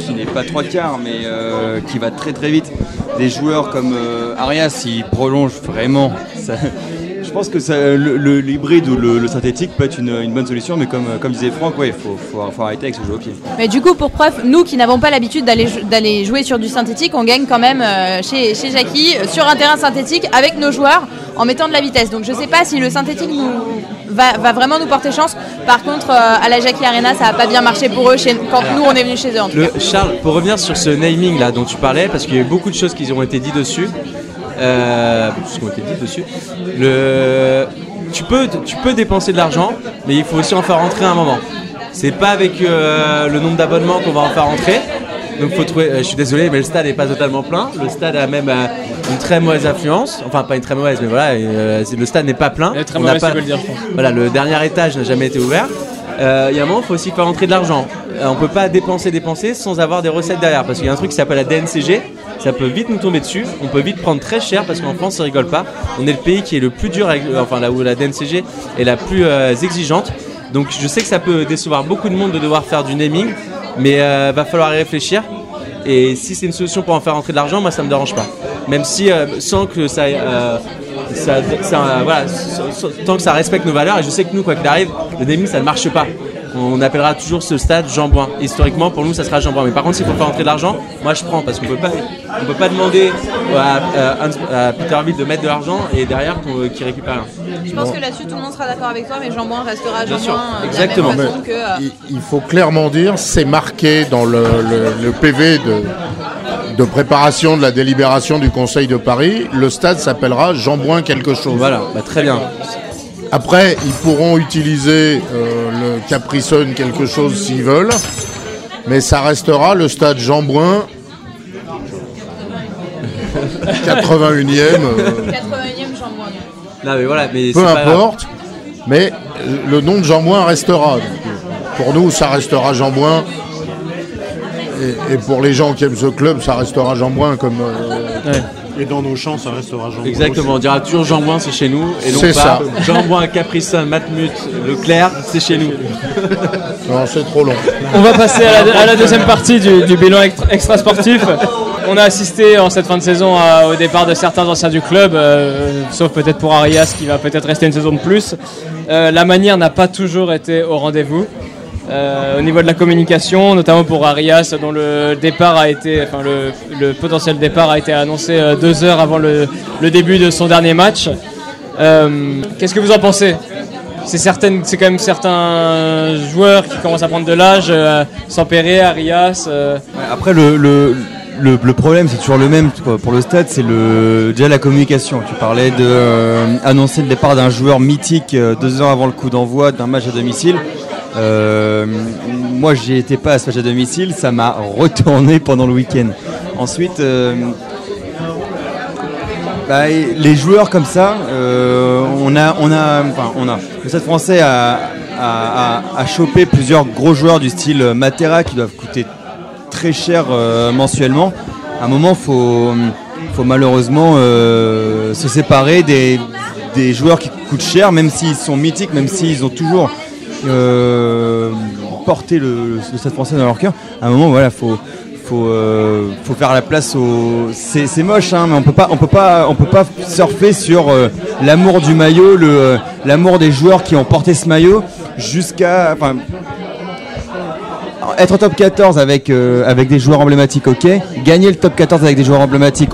qui n'est pas trois quarts, mais euh, qui va très très vite. Des joueurs comme Arias, il prolonge vraiment. Pense que ça- le- l'hybride ou le, le synthétique peut être une, une bonne solution, mais comme, comme disait Franck, il faut, faut, faut arrêter avec ce jeu au pied. Mais du coup, pour preuve, nous qui n'avons pas l'habitude d'aller jou- d'aller jouer sur du synthétique, on gagne quand même euh, chez, chez Jackie euh, sur un terrain synthétique avec nos joueurs en mettant de la vitesse. Donc je sais pas si le synthétique nous va, va vraiment nous porter chance. Par contre, euh, à la Jackie Arena, ça a pas bien marché pour eux chez- quand nous on est venus chez eux. En tout Le, cas. Charles, pour revenir sur ce naming là dont tu parlais, parce qu'il y a eu beaucoup de choses qui ont été dites dessus, euh, ont été dites dessus. Le, tu peux, tu peux dépenser de l'argent, mais il faut aussi en faire rentrer à un moment. C'est pas avec euh, le nombre d'abonnements qu'on va en faire rentrer. Donc faut trouver. euh, je suis désolé, mais le stade n'est pas totalement plein. Le stade a même euh, une très mauvaise affluence. Enfin, pas une très mauvaise, mais voilà, le stade n'est pas plein. Elle est très On mauvaise, pas- le dire, voilà, le dernier étage n'a jamais été ouvert. Il y a un moment, il faut aussi faire rentrer de l'argent. On peut pas dépenser, dépenser sans avoir des recettes derrière. Parce qu'il y a un truc qui s'appelle la DNCG. Ça peut vite nous tomber dessus. On peut vite prendre très cher parce qu'en France, ça rigole pas. On est le pays qui est le plus dur, enfin là où la DNCG est la plus euh, exigeante. Donc je sais que ça peut décevoir beaucoup de monde de devoir faire du naming, mais euh, va falloir y réfléchir. Et si c'est une solution pour en faire rentrer de l'argent, moi ça me dérange pas. Même si euh, sans que ça, euh, voilà, tant que ça respecte nos valeurs. Et je sais que nous, quoi qu'il arrive, le naming ça ne marche pas. On appellera toujours ce stade Jean Bouin. Historiquement, pour nous, ça sera Jean Bouin. Mais par contre, s'il faut faire rentrer de l'argent, moi je prends parce qu'on peut pas, on peut pas demander à, à à de mettre de l'argent et derrière qu'on- qu'il récupère rien. Je pense que là-dessus, tout le monde sera d'accord avec toi, mais Jean-Bouin restera Bien sûr, Jean-Bouin euh, de la exactement. même façon que. euh, il, il faut clairement dire, c'est marqué dans le, le- le PV de, de préparation de la délibération du Conseil de Paris. Le stade s'appellera Jean-Bouin quelque chose. Voilà, bah, très bien. Après, ils pourront utiliser euh, le Caprisson quelque chose s'ils veulent, mais ça restera le stade Jean-Bouin 81e, euh, 81e Jean-Bouin. Là, mais voilà, mais peu importe, mais euh, le nom de Jean-Bouin restera. Donc, euh, pour nous, ça restera Jean-Bouin. Et, et pour les gens qui aiment ce club, ça restera Jean-Bouin comme, euh, Et dans nos champs, ça restera Jean Exactement, on dira toujours Jean Boin, c'est chez nous. Et non C'est pas ça. Jean Boin, Capricin, Matmut, Leclerc, c'est chez nous. Non, c'est trop long. On va passer à la, à la deuxième partie du, du bilan extra- extra-sportif. On a assisté en cette fin de saison à- au départ de certains anciens du club, euh, sauf peut-être pour Arias qui va peut-être rester une saison de plus. Euh, la manière n'a pas toujours été au rendez-vous. Euh, au niveau de la communication, notamment pour Arias, dont le départ a été, enfin le, potentiel départ a été annoncé euh, deux heures avant le, début de son dernier match. Euh, Qu'est-ce que vous en pensez? C'est c'est quand même certains joueurs qui commencent à prendre de l'âge, euh, Arias. Après, le, le, problème, c'est toujours le même pour le stade, c'est déjà la communication. Tu parlais de annoncer le départ d'un joueur mythique deux heures avant le coup d'envoi d'un match à domicile. Euh, moi, j'y étais pas à ce match à domicile, ça m'a retourné pendant le week-end. Ensuite, euh, bah, les joueurs comme ça, euh, on a, on a, enfin, on a. Le Stade Français a, a, chopé plusieurs gros joueurs du style Matera qui doivent coûter très cher mensuellement. À un moment, faut, faut malheureusement se séparer des, des joueurs qui coûtent cher, même s'ils sont mythiques, même s'ils ont toujours euh, porté le, Stade Français dans leur cœur. À un moment, voilà, faut faut, euh, faut faire la place au. C'est moche, hein, mais on peut pas, on peut pas, on peut pas surfer sur euh, l'amour du maillot, le l'amour des joueurs qui ont porté ce maillot jusqu'à. Être top 14 avec avec des joueurs emblématiques, ok. Gagner le top 14 avec des joueurs emblématiques,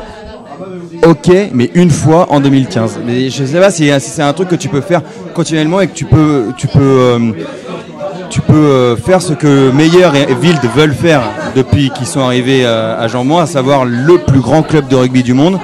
ok. Mais une fois en 2015. Mais je sais pas si c'est un truc que tu peux faire continuellement et que tu peux, tu peux. euh, tu peux euh, faire ce que Meyer et Wild veulent faire depuis qu'ils sont arrivés à, à Jean à savoir le plus grand club de rugby du monde.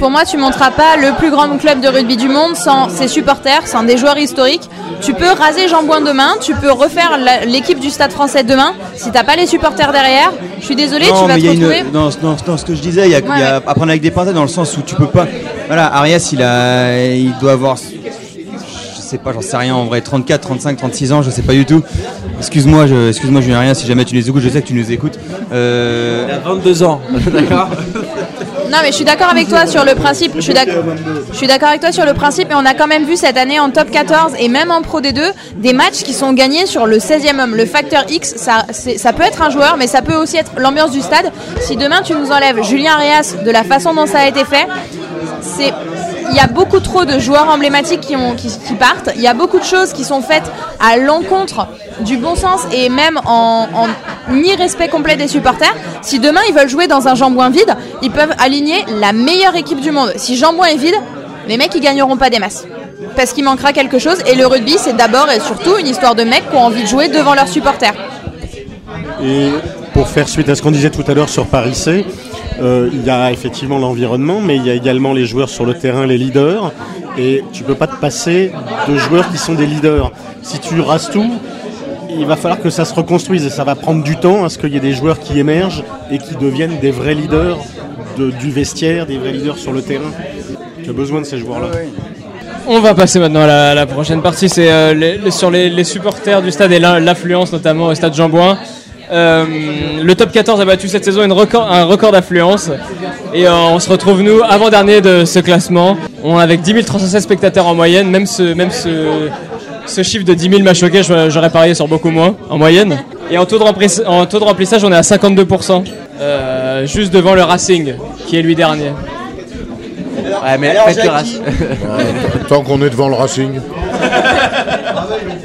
Pour moi, tu monteras pas le plus grand club de rugby du monde sans ses supporters, sans des joueurs historiques. Tu peux raser Jean Bouin demain, tu peux refaire l'équipe du Stade français demain. Si t'as pas les supporters derrière, je suis désolé, tu vas mais te il y a une- retrouver. dans, dans- dans ce que je disais, il y a, il y a Ouais, à prendre avec des pincettes dans le sens où tu peux pas. Voilà, Arias, il a, il doit avoir, je sais pas, j'en sais rien en vrai, 34, 35, 36 ans, je sais pas du tout. Excuse-moi, je, excuse-moi, Julien, rien. Si jamais tu nous écoutes, je sais que tu nous écoutes. Euh, Il a 22 ans, d'accord Non, mais je suis d'accord avec toi sur le principe. Je suis d'accord avec toi sur le principe, et on a quand même vu cette année en top 14 et même en Pro D2 des matchs qui sont gagnés sur le 16e homme. Le facteur X, ça, peut être un joueur, mais ça peut aussi être l'ambiance du stade. Si demain tu nous enlèves Julien Arias de la façon dont ça a été fait, c'est il y a beaucoup trop de joueurs emblématiques qui, partent. Il y a beaucoup de choses qui sont faites à l'encontre du bon sens et même en, en irrespect complet des supporters. Si demain ils veulent jouer dans un jambouin vide, ils peuvent aligner la meilleure équipe du monde. Si jambouin est vide, les mecs ils gagneront pas des masses. Parce qu'il manquera quelque chose. Et le rugby, c'est d'abord et surtout une histoire de mecs qui ont envie de jouer devant leurs supporters. Et pour faire suite à ce qu'on disait tout à l'heure sur Paris C, euh, il y a effectivement l'environnement, mais il y a également les joueurs sur le terrain, les leaders. Et tu peux pas te passer de joueurs qui sont des leaders. Si tu rases tout, il va falloir que ça se reconstruise et ça va prendre du temps à ce qu'il y ait des joueurs qui émergent et qui deviennent des vrais leaders de- du vestiaire, des vrais leaders sur le terrain. Tu as besoin de ces joueurs-là. On va passer maintenant à la, à la prochaine partie, c'est euh, les- les- sur les, les supporters du stade et l'affluence notamment au stade Jean-Bouin. Euh, le top 14 a battu cette saison une record- un record d'affluence et euh, on se retrouve nous avant-dernier de ce classement. On avec 10 316 spectateurs en moyenne, même ce, même ce, ce chiffre de 10 000 m'a choqué, j'aurais parié sur beaucoup moins en moyenne. Et en taux de, remplis- en taux de remplissage, on est à 52%, euh, juste devant le Racing qui est lui dernier. Ouais, mais Alors, le Tant qu'on est devant le Racing.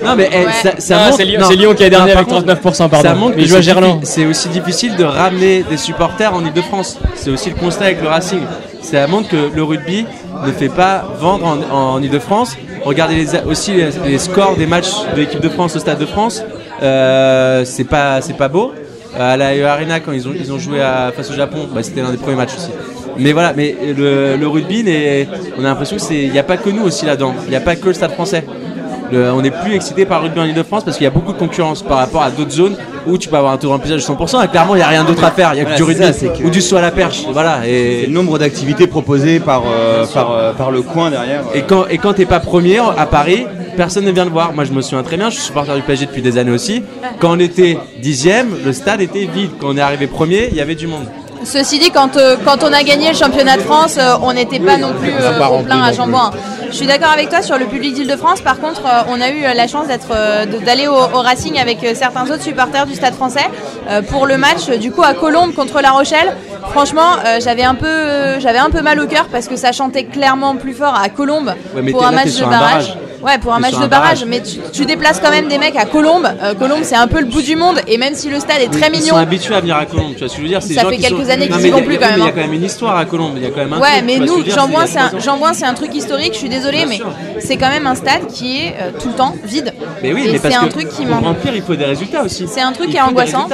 Non, mais eh, ça, ça Ah, montre- c'est Lyon, non. c'est Lyon qui est dernier Non, avec par contre, 39%, pardon. Ça montre Mais il que joue à c'est Gerland. diffi- C'est aussi difficile de ramener des supporters en Ile-de-France. C'est aussi le constat avec le Racing. Ça montre que le rugby ne fait pas vendre en, en Ile-de-France. Regardez les, aussi les, les scores des matchs de l'équipe de France au Stade de France. Euh, c'est pas, c'est pas beau. À la Arena, quand ils ont, ils ont joué à, face au Japon, bah, c'était l'un des premiers matchs aussi. Mais voilà, mais le, le rugby, n'est- on a l'impression que c'est, il n'y a pas que nous aussi là-dedans. Il n'y a pas que le Stade Français. Le- on n'est plus excité par le rugby en Ile-de-France parce qu'il y a beaucoup de concurrence par rapport à d'autres zones où tu peux avoir un taux de remplissage de 100%. Et clairement, il n'y a rien d'autre à faire. Il y a Voilà, que du rugby ça, c'est que- ou du saut à la perche. Voilà. c'est Et, le nombre d'activités proposées par, euh, par, euh, par le coin derrière. et quand et quand t'es pas premier à Paris, personne ne vient le voir. Moi, je me souviens très bien. Je suis supporter du PSG depuis des années aussi. Quand on était dixième, le stade était vide. Quand on est arrivé premier, il y avait du monde. Ceci dit, quand, euh, quand on a gagné le championnat de France, euh, on n'était pas non plus euh, au rempli plein à non Jambouin. Je suis d'accord avec toi sur le public d'Île-de-France. Par contre, euh, on a eu euh, la chance d'être, euh, d'aller au, au Racing avec certains autres supporters du Stade français pour le match du coup à Colombes contre La Rochelle. Franchement, j'avais un peu, j'avais un peu mal au cœur parce que ça chantait clairement plus fort à Colombes Ouais, pour un là, match de barrage. Ouais, pour un match de barrage, barrage. mais tu, tu déplaces quand même des mecs à Colombes. Euh, Colombes, c'est un peu le bout du monde, et même si le stade est très Ils mignon, sont habitués à venir à Colombes, tu vois ce que je veux dire Ça gens fait quelques sont- années qu'ils Non, y mais vont plus, quand même, Il y a hein. quand même une histoire à Colombes, il y a quand même un Ouais, truc, mais nous, il y c'est un, truc historique, je suis désolée, mais c'est quand même un stade qui est euh, tout le temps vide. Mais oui, Et mais parce un que truc qui pour remplir, il faut des résultats aussi. C'est un truc qui est angoissant.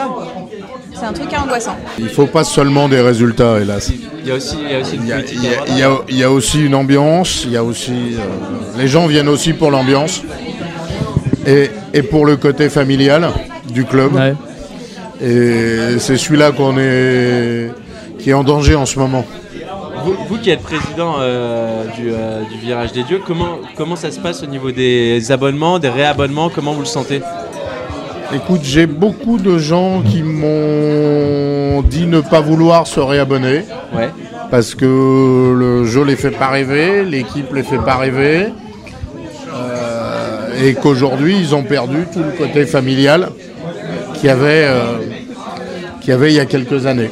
C'est un truc angoissant. Il faut pas seulement des résultats, hélas. Il y a aussi, il y a aussi une Il y a, politique il y a- à il y a- il y a aussi une ambiance, il y a aussi. euh, les gens viennent aussi pour l'ambiance et, et pour le côté familial du club. Ouais. Et c'est celui-là qu'on est qui est en danger en ce moment. Vous, vous qui êtes président euh, du, euh, du Virage des Dieux, comment, comment ça se passe au niveau des abonnements, des réabonnements Comment vous le sentez? Écoute, j'ai beaucoup de gens qui m'ont dit ne pas vouloir se réabonner Ouais. parce que le jeu les fait pas rêver, l'équipe les fait pas rêver, euh, et qu'aujourd'hui ils ont perdu tout le côté familial qu'il y avait, euh, y avait il y a quelques années.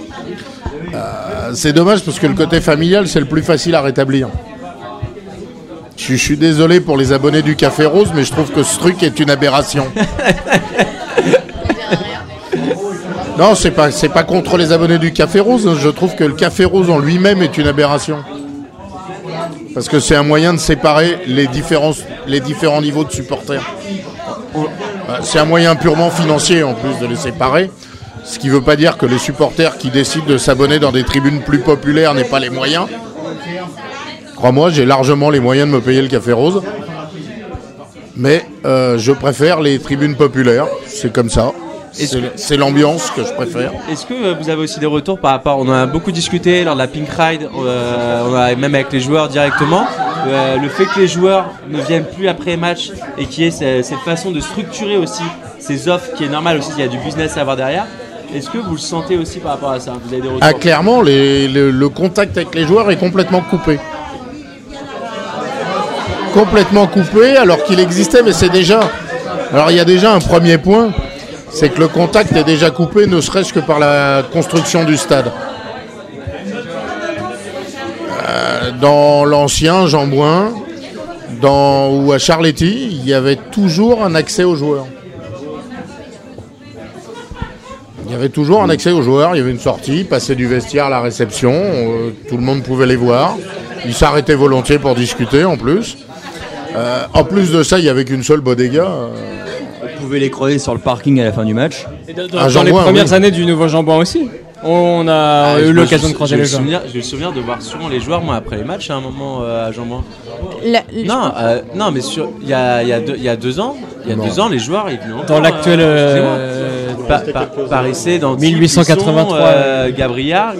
Euh, c'est dommage parce que le côté familial c'est le plus facile à rétablir. Je suis désolé pour les abonnés du Café Rose, mais je trouve que ce truc est une aberration. Non, c'est pas pas contre les abonnés du Café Rose. Je trouve que le Café Rose en lui-même est une aberration. Parce que c'est un moyen de séparer les différents niveaux de supporters. C'est un moyen purement financier en plus de les séparer. Ce qui ne veut pas dire que les supporters qui décident de s'abonner dans des tribunes plus populaires n'aient pas les moyens. Crois-moi, j'ai largement les moyens de me payer le Café Rose. Mais euh, je préfère les tribunes populaires. C'est comme ça. C'est l'ambiance que je préfère. Est-ce que euh, vous avez aussi des retours par rapport On en a beaucoup discuté lors de la Pink Ride, euh, on a, même avec les joueurs directement. Euh, le fait que les joueurs ne viennent plus après match et qu'il y ait ce- cette façon de structurer aussi ces offres qui est normal aussi, il y a du business à avoir derrière. Est-ce que vous le sentez aussi par rapport à ça? Vous avez des retours? Ah, clairement, les- le, le contact avec les joueurs est complètement coupé. Complètement coupé, alors qu'il existait, mais c'est déjà. Alors, il y a déjà un premier point c'est que le contact est déjà coupé, ne serait-ce que par la construction du stade. Euh, dans l'ancien Jean-Bouin, dans, ou à Charletti, il y avait toujours un accès aux joueurs. Il y avait toujours un accès aux joueurs, il y avait une sortie, passer du vestiaire à la réception, euh, tout le monde pouvait les voir. Ils s'arrêtaient volontiers pour discuter en plus. Euh, en plus de ça, il n'y avait qu'une seule bodega. Vous pouvez les croiser sur le parking à la fin du match. Et dans, Ah, dans les premières oui. années du nouveau Jambouin aussi, on a Ah, eu l'occasion de croiser les le joueurs. J'ai le souvenir de voir souvent les joueurs, moi, après les matchs, à un moment euh, à Jean-Bouin. La- je Non, euh, non, mais sur, il y a, il y, a deux- il y a deux ans, il y a Non. deux ans, les joueurs, ils Dans l'actuel, euh, euh, Pa- pa- paraissaient dans 1883, euh, Gabriard,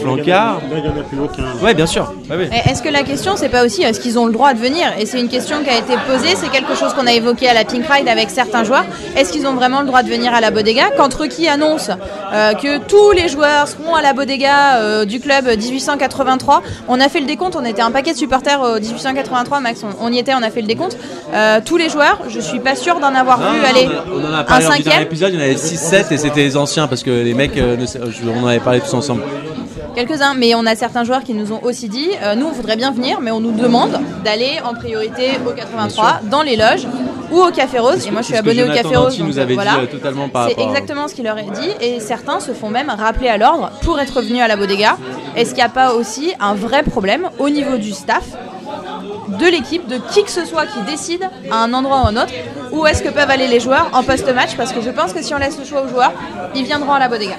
Flancard. Là, il n'y en a plus aucun. Ouais, bien sûr. Ouais, ouais. Mais Est-ce que la question, c'est pas aussi est-ce qu'ils ont le droit de venir? Et c'est une question qui a été posée, c'est quelque chose qu'on a évoqué à la Pink Ride avec certains joueurs. Est-ce qu'ils ont vraiment le droit de venir à la bodega? Quand Ruki annonce euh, que tous les joueurs seront à la bodega euh, du club 1883, on a fait le décompte, on était un paquet de supporters au 1883, Max, on, on y était, on a fait le décompte. Euh, tous les joueurs, je suis pas sûr d'en avoir Non, vu non, aller on, on en a un parlé dernier cinquième. épisode, il y en avait 6-7 et c'était les anciens parce que les mecs, euh, on en avait parlé tous ensemble. Quelques-uns, mais on a certains joueurs qui nous ont aussi dit euh, nous on voudrait bien venir, mais on nous demande d'aller en priorité au 83, dans les loges ou au Café Rose. Et moi je suis abonné au Café Rose. Nous avait voilà. dit euh, totalement par C'est exactement ce qu'il leur est dit, et certains se font même rappeler à l'ordre pour être venus à la bodega. Est-ce qu'il n'y a pas aussi un vrai problème au niveau du staff de l'équipe, de qui que ce soit qui décide à un endroit ou à un autre, où est-ce que peuvent aller les joueurs en post-match? Parce que je pense que si on laisse le choix aux joueurs, ils viendront à la bodega.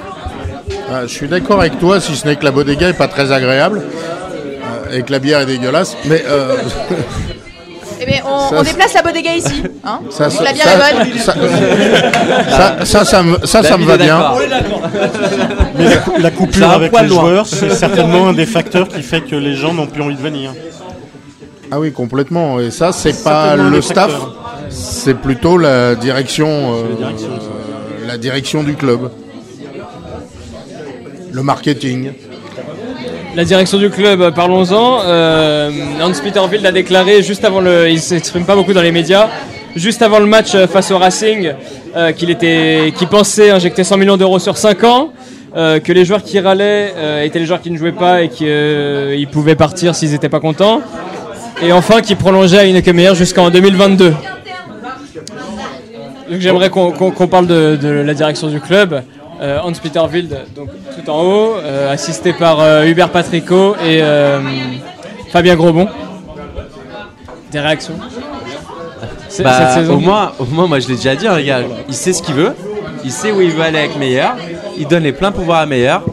Ah, je suis d'accord avec toi, si ce n'est que la bodega est pas très agréable euh, et que la bière est dégueulasse. Mais euh, Eh bien, on, Ça, on c'est- déplace la bodega ici. Hein ça, la bière ça- est bonne. ça, ça, ça, ça me, ça, ça me va bien. Mais la, cou- la coupure Ça va un avec poil les loin. joueurs, c'est certainement un des facteurs qui fait que les gens n'ont plus envie de venir. Ah oui, complètement. Et ça, c'est pas certainement le staff, c'est plutôt la direction, euh, la direction, euh, la direction du club. Le marketing. La direction du club, euh, parlons-en. Euh, Hans-Peter Wild a déclaré juste avant le. S'exprime pas beaucoup dans les médias. Juste avant le match euh, face au Racing, euh, qu'il était, qu'il pensait injecter 100 millions d'euros sur 5 ans, que les joueurs qui râlaient étaient les joueurs qui ne jouaient pas et qu'ils pouvaient partir s'ils n'étaient pas contents. Et enfin, qu'il prolongeait à une meilleure jusqu'en 2022. Donc j'aimerais qu'on parle de la direction du club. Euh, Hans-Peter Wild, donc tout en haut, euh, assisté par euh, Hubert Patrico et Fabien Grosbon. Des réactions Bah, cette saison au moins, au moins, moi je l'ai déjà dit, hein, les gars, il sait ce qu'il veut, il sait où il veut aller avec Meilleur, il donne les pleins pouvoirs à Meilleur.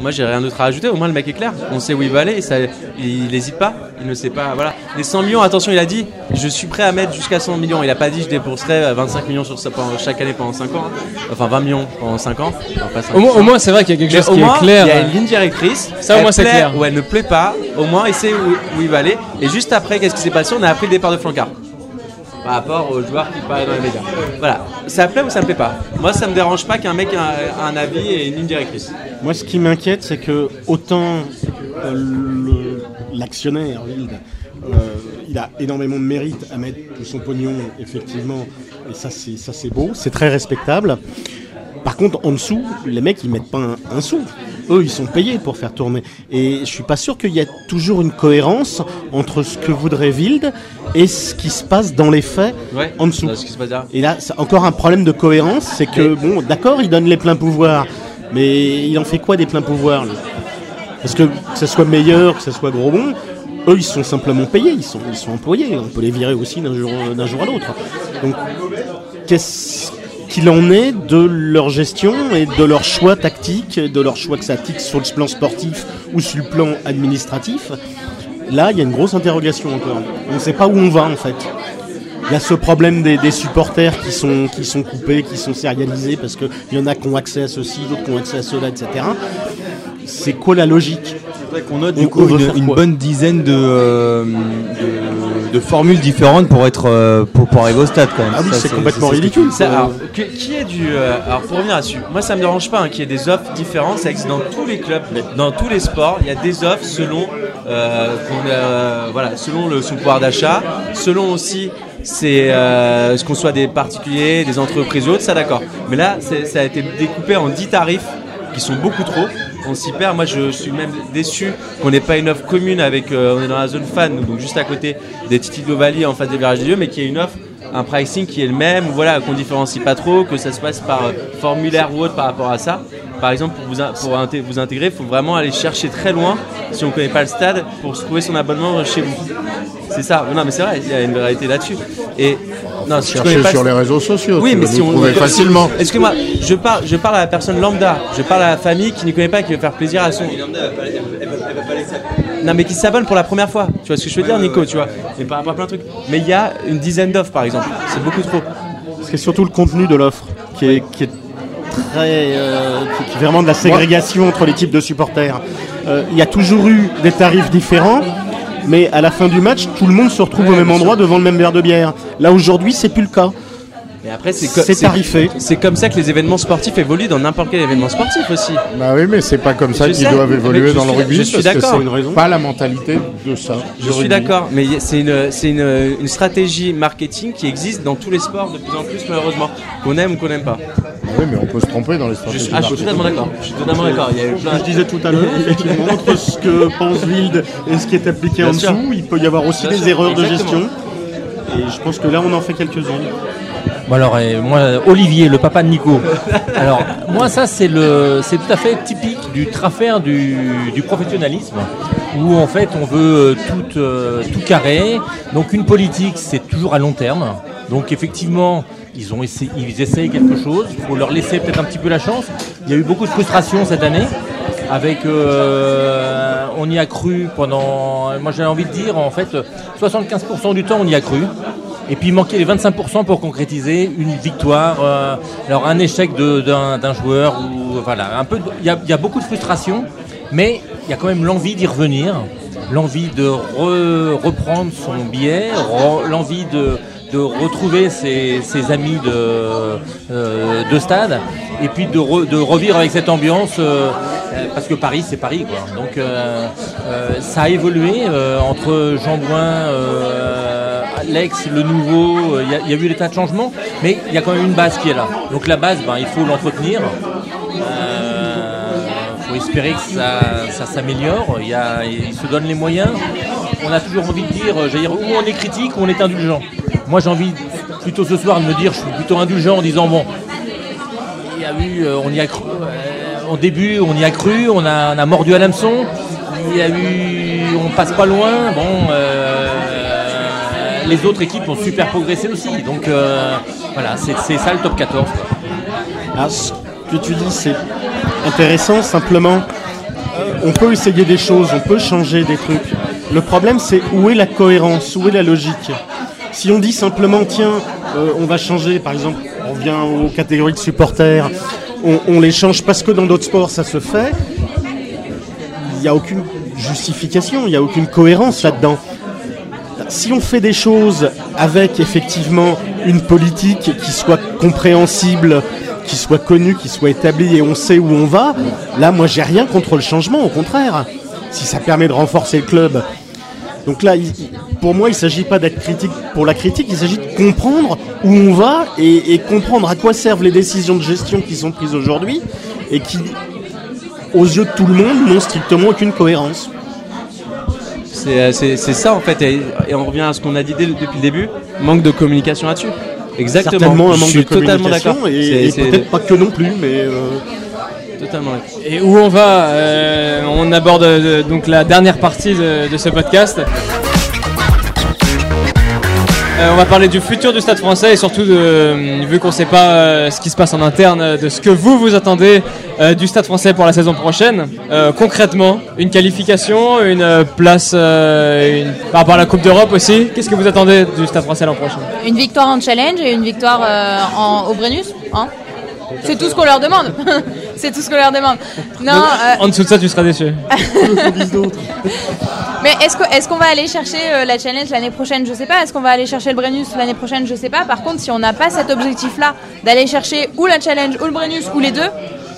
Moi j'ai rien d'autre à rajouter, au moins le mec est clair, on sait où il veut aller, et ça, il n'hésite pas, il ne sait pas. Voilà. Les 100 millions, attention, il a dit, je suis prêt à mettre jusqu'à 100 millions. Il a pas dit, je débourserai 25 millions sur ça pendant, chaque année pendant 5 ans, hein. enfin 20 millions pendant 5 ans. Enfin, pas 5 Au moins, ans. c'est vrai qu'il y a quelque Mais chose qui moins, est clair. Il y a une ligne directrice. Ça, au Elle moins, c'est clair. Ou elle ne plaît pas. Au moins, il sait où, où il va aller. Et juste après, qu'est-ce qui s'est passé? On a appris le départ de Flancard. Par rapport aux joueurs qui parlaient dans les médias. Voilà. Ça plaît ou ça me plaît pas? Moi, ça me dérange pas qu'un mec ait un, avis et une ligne directrice. Moi, ce qui m'inquiète, c'est que autant euh, l'actionnaire, euh, il a énormément de mérite à mettre tout son pognon, effectivement, et ça, c'est beau, c'est très respectable. Par contre, en dessous, les mecs, ils mettent pas un sou. Eux, ils sont payés pour faire tourner. Et je suis pas sûr qu'il y ait toujours une cohérence entre ce que voudrait Wild et ce qui se passe dans les faits Ouais. en dessous. C'est ce qui se passe là. Et là, c'est encore un problème de cohérence, c'est que, bon, d'accord, il donne les pleins pouvoirs, mais il en fait quoi des pleins pouvoirs, Parce que que ce soit meilleur, que ce soit gros bon, eux, ils sont simplement payés, ils sont, ils sont employés, on peut les virer aussi d'un jour, d'un jour à l'autre. Donc, qu'est-ce qu'il en est de leur gestion et de leur choix tactique, de leur choix tactique sur le plan sportif ou sur le plan administratif Là, il y a une grosse interrogation encore. On ne sait pas où on va, en fait. Il y a ce problème des, des supporters qui sont, qui sont coupés, qui sont sérialisés, parce qu'il y en a qui ont accès à ceci, d'autres qui ont accès à cela, etc. C'est quoi la logique? Qu'on note du on coup une, bonne dizaine de, euh, de, de formules différentes pour être euh, pour, pour arriver au stade quand même. Ah oui, c'est complètement ridicule. Ça, alors, que- qui est du. euh, alors, pour revenir là-dessus, moi ça me dérange pas hein, qu'il y ait des offres différentes. Ça existe dans tous les clubs, dans tous les sports. Il y a des offres selon, euh, euh, voilà, selon le, son pouvoir d'achat, selon aussi c'est euh, ce qu'on soit des particuliers, des entreprises ou autres, ça d'accord. Mais là, ça a été découpé en 10 tarifs qui sont beaucoup trop. On s'y perd. Moi, je suis même déçu qu'on n'ait pas une offre commune avec. euh, on est dans la zone fan, donc juste à côté des Titi de l'Ovalie en face des virages des lieux, mais qu'il y ait une offre, un pricing qui est le même, voilà, qu'on différencie pas trop, que ça se passe par euh, formulaire ou autre par rapport à ça. Par exemple, pour vous, in- pour inté- vous intégrer, il faut vraiment aller chercher très loin si on ne connaît pas le stade pour se trouver son abonnement chez vous. C'est ça. Non, mais c'est vrai, il y a une réalité là-dessus. Et non, si Cherchez pas sur les réseaux sociaux. oui, mais si on. trouver facilement. Excuse-moi, je parle, je parle à la personne lambda, je parle à la famille qui ne connaît pas, qui veut faire plaisir à son. Non, mais qui s'abonne pour la première fois. Tu vois ce que je veux dire, Nico, tu vois Et par rapport à plein de trucs. Mais il y a une dizaine d'offres, par exemple. C'est beaucoup trop. C'est surtout le contenu de l'offre qui est, qui est très. euh, qui, qui est vraiment de la ségrégation entre les types de supporters. Euh, Il y a toujours eu des tarifs différents, mais à la fin du match, tout le monde se retrouve au même endroit devant le même verre de bière. Là aujourd'hui, c'est plus le cas. Et après, c'est co- C'est tarifé. C'est comme ça que les événements sportifs évoluent dans n'importe quel événement sportif aussi. Bah oui, mais c'est pas comme ça Je qu'ils sais, doivent mais évoluer je dans le rugby. je suis parce que d'accord. c'est Une raison. pas la mentalité de ça. Je suis rugby. d'accord, mais c'est une, c'est une, une stratégie marketing qui existe dans tous les sports de plus en plus, malheureusement. Qu'on aime ou qu'on n'aime pas. Bah oui, mais on peut se tromper dans les Je stratégies. suis, ah, je suis totalement d'accord. Je suis totalement d'accord. Il y a eu plein Je disais tout à l'heure, effectivement, entre ce que pense Wild et ce qui est appliqué Bien en sûr. dessous, il peut y avoir aussi Bien des sûr, erreurs de exactement. gestion. Et je pense que là, on en fait quelques-unes. Bon alors, moi, Olivier, le papa de Nico. Alors, moi, ça, c'est le, c'est tout à fait typique du travers du, professionnalisme, où en fait, on veut euh, tout, euh, carré. Donc, une politique, c'est toujours à long terme. Donc, effectivement, ils ont essayent quelque chose. Il faut leur laisser peut-être un petit peu la chance. Il y a eu beaucoup de frustration cette année. Avec, euh, on y a cru pendant, moi j'ai envie de dire, en fait, 75% du temps on y a cru. Et puis il manquait les 25% pour concrétiser une victoire. euh, alors un échec d'un joueur ou voilà, un peu. Il y, a, beaucoup de frustration, mais il y a quand même l'envie d'y revenir, l'envie de re- reprendre son billet, l'envie de, de retrouver ses, ses amis de, euh, de stade, et puis de, re- de revivre avec cette ambiance euh, Euh, parce que Paris, c'est Paris, quoi. Donc euh, euh, ça a évolué entre Jean Bouin, euh, Alex, le nouveau. Il y, a- il y a eu des tas de changements, mais il y a quand même une base qui est là. Donc la base, ben, il faut l'entretenir. Il faut espérer que ça, ça s'améliore. Il, se donne les moyens. On a toujours envie de dire, euh, dire, ou on est critique ou on est indulgent. Moi, j'ai envie plutôt ce soir de me dire, je suis plutôt indulgent en disant bon, il y a eu, euh, on y a cru, euh, au début, on y a cru, on a, on a mordu à l'hameçon. Il y a eu, on passe pas loin. Bon, euh, les autres équipes ont super progressé aussi. Donc euh, voilà, c'est ça le top 14. quoi. Alors, ce que tu dis, c'est intéressant, simplement. On peut essayer des choses, on peut changer des trucs. Le problème, c'est où est la cohérence, où est la logique? Si on dit simplement, tiens, euh, on va changer, par exemple, on vient aux catégories de supporters, on, on les change parce que dans d'autres sports, ça se fait, il n'y a aucune justification, il n'y a aucune cohérence là-dedans. Si on fait des choses avec effectivement une politique qui soit compréhensible, qui soit connue, qui soit établie et on sait où on va, là moi j'ai rien contre le changement, au contraire. Si ça permet de renforcer le club. Donc là, pour moi, il ne s'agit pas d'être critique pour la critique, il s'agit de comprendre où on va et comprendre à quoi servent les décisions de gestion qui sont prises aujourd'hui et qui, aux yeux de tout le monde, n'ont strictement aucune cohérence. C'est euh, c'est- c'est ça en fait, et, et on revient à ce qu'on a dit dès le- depuis le début, manque de communication là-dessus. Exactement. Certainement un Je manque suis de totalement d'accord. et, C'est- et c'est- peut-être pas que non plus, mais euh, Totalement d'accord. Et où on va euh, On aborde euh, donc la dernière partie de, de ce podcast. Euh, on va parler du futur du Stade Français et surtout de, euh, vu qu'on ne sait pas euh, ce qui se passe en interne, euh, de ce que vous vous attendez euh, du Stade Français pour la saison prochaine. Concrètement, une qualification, une place par rapport à la Coupe d'Europe aussi. Qu'est-ce que vous attendez du Stade Français l'an prochain? Une victoire en challenge et une victoire en, au Brennus. Hein? C'est tout ce qu'on leur demande. c'est tout ce qu'on leur demande. Non, euh, En dessous de ça, tu seras déçu. mais est-ce qu'on va aller chercher euh, la challenge l'année prochaine? Je sais pas. Est-ce qu'on va aller chercher le Brennus l'année prochaine? Je sais pas. Par contre, si on n'a pas cet objectif-là d'aller chercher ou la challenge ou le Brennus ou les deux,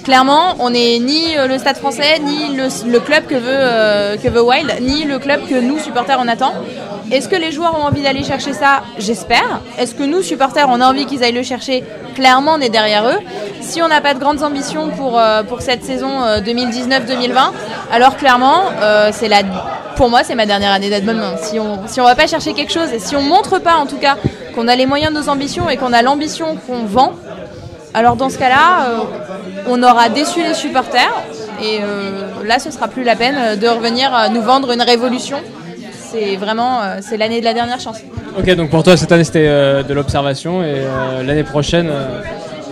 clairement, on n'est ni euh, le Stade Français, ni le, club que veut euh, que veut Wild, ni le club que nous supporters on attend. Est-ce que les joueurs ont envie d'aller chercher ça? J'espère. Est-ce que nous supporters on a envie qu'ils aillent le chercher? Clairement, on est derrière eux. Si on n'a pas de grandes ambitions pour euh, cette saison euh, 2019-2020, alors clairement, c'est la pour moi, c'est ma dernière année d'abonnement. Si on on va pas chercher quelque chose si on montre pas en tout cas qu'on a les moyens de nos ambitions et qu'on a l'ambition qu'on vend, alors dans ce cas-là, euh, on aura déçu les supporters et euh, là, ce sera plus la peine euh, de revenir nous vendre une révolution. C'est vraiment euh, c'est l'année de la dernière chance. Ok, donc pour toi, cette année, c'était euh, de l'observation et euh, l'année prochaine. euh,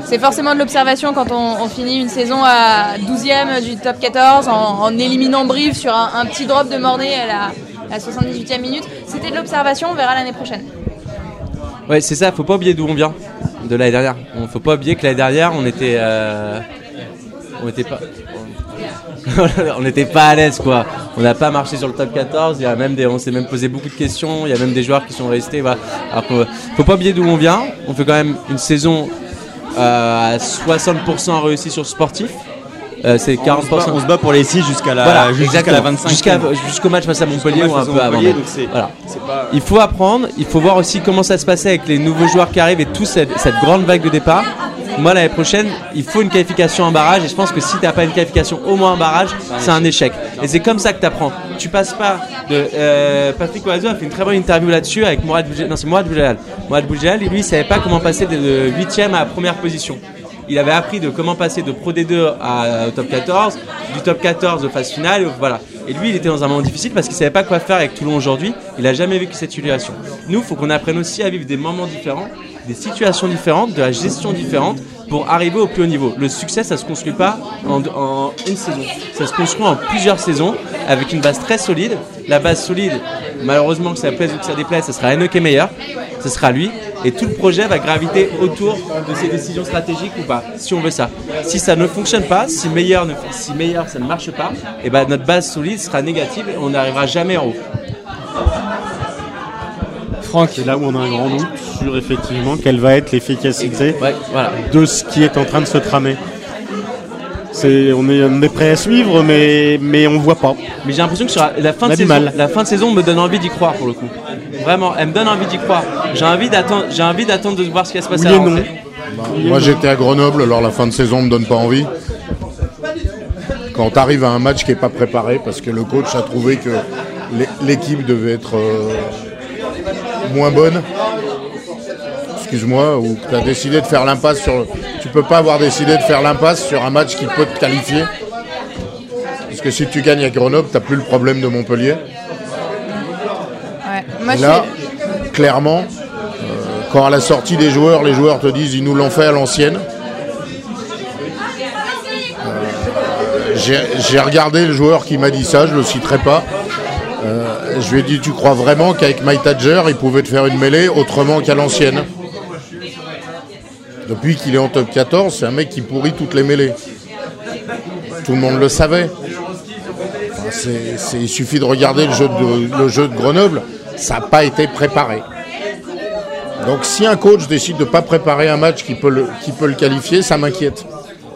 C'est forcément de l'observation quand on, on finit une saison à 12e du top 14 en, en éliminant Brive sur un, un petit drop de Mornay à la, à la 78e minute. C'était de l'observation, on verra l'année prochaine. Ouais, c'est ça, faut pas oublier d'où on vient de l'année dernière. On faut pas oublier que l'année dernière, on était euh, on était pas on n'était pas à l'aise quoi. On n'a pas marché sur le top 14, il y a même on s'est même posé beaucoup de questions, il y a même des joueurs qui sont restés voilà. Alors faut pas oublier d'où on vient. On fait quand même une saison euh, à 60% réussie sur sportif. Euh, c'est 40%. On se, bat, on se bat pour les 6 jusqu'à la, Voilà, jusqu'à exactement. la 25 Jusqu'à- jusqu'au match face à Montpellier ou un peu avant. Voilà. pas- Il faut apprendre, il faut voir aussi comment ça se passait avec les nouveaux joueurs qui arrivent et toute cette, cette grande vague de départ. Moi, l'année prochaine, il faut une qualification en barrage et je pense que si tu n'as pas une qualification au moins en barrage, c'est un échec. Et c'est comme ça que tu apprends. Tu passes pas de. euh, Patrick Oiseau a fait une très bonne interview là-dessus avec Mourad Boudjelal. Non, c'est Mourad Boudjelal. Mourad Boudjelal, lui, il savait pas comment passer de, de 8ème à la première position. Il avait appris de comment passer de Pro D2 à, au top 14, du top 14 aux phases finales, voilà. Et lui, il était dans un moment difficile parce qu'il savait pas quoi faire avec Toulon aujourd'hui. Il a jamais vécu cette situation. Nous, faut qu'on apprenne aussi à vivre des moments différents, des situations différentes, de la gestion différente pour arriver au plus haut niveau. Le succès, ça se construit pas en, une saison. Ça se construit en plusieurs saisons avec une base très solide. La base solide, malheureusement que ça plaise ou que ça déplaise, ce sera Enoch Meyer. Ce sera lui. Et tout le projet va graviter autour de ces décisions stratégiques ou pas, si on veut ça. Si ça ne fonctionne pas, si meilleur, ne, si meilleur ça ne marche pas, et ben notre base solide sera négative et on n'arrivera jamais en haut. Franck. C'est là où on a un grand doute sur effectivement quelle va être l'efficacité Ouais, voilà. de ce qui est en train de se tramer. C'est, on, est, on est prêt à suivre, mais, mais on voit pas. Mais j'ai l'impression que sur la- la fin, de saison, mal. la fin de saison me donne envie d'y croire pour le coup. Vraiment, elle me donne envie d'y croire. J'ai envie d'attendre, j'ai envie d'attendre de voir ce qui va se passer Oui à non. rentrée. Moi j'étais à Grenoble, alors la fin de saison me donne pas envie. Quand tu arrives à un match qui n'est pas préparé, parce que le coach a trouvé que l'é- l'équipe devait être euh, moins bonne, excuse-moi, ou que tu as décidé de faire l'impasse sur. Tu peux pas avoir décidé de faire l'impasse sur un match qui peut te qualifier. Parce que si tu gagnes à Grenoble, tu plus le problème de Montpellier. Ouais. Moi, Et je là, clairement, euh, quand à la sortie des joueurs, les joueurs te disent ils nous l'ont fait à l'ancienne. Euh, J'ai j'ai regardé le joueur qui m'a dit ça, je le citerai pas. Euh, je lui ai dit tu crois vraiment qu'avec My Tadger, il pouvait te faire une mêlée autrement qu'à l'ancienne? Depuis qu'il est en top 14, c'est un mec qui pourrit toutes les mêlées. Tout le monde le savait. Enfin, il suffit de regarder le jeu de, le jeu de Grenoble, ça n'a pas été préparé. Donc si un coach décide de ne pas préparer un match qui peut le, qui peut le qualifier, ça m'inquiète.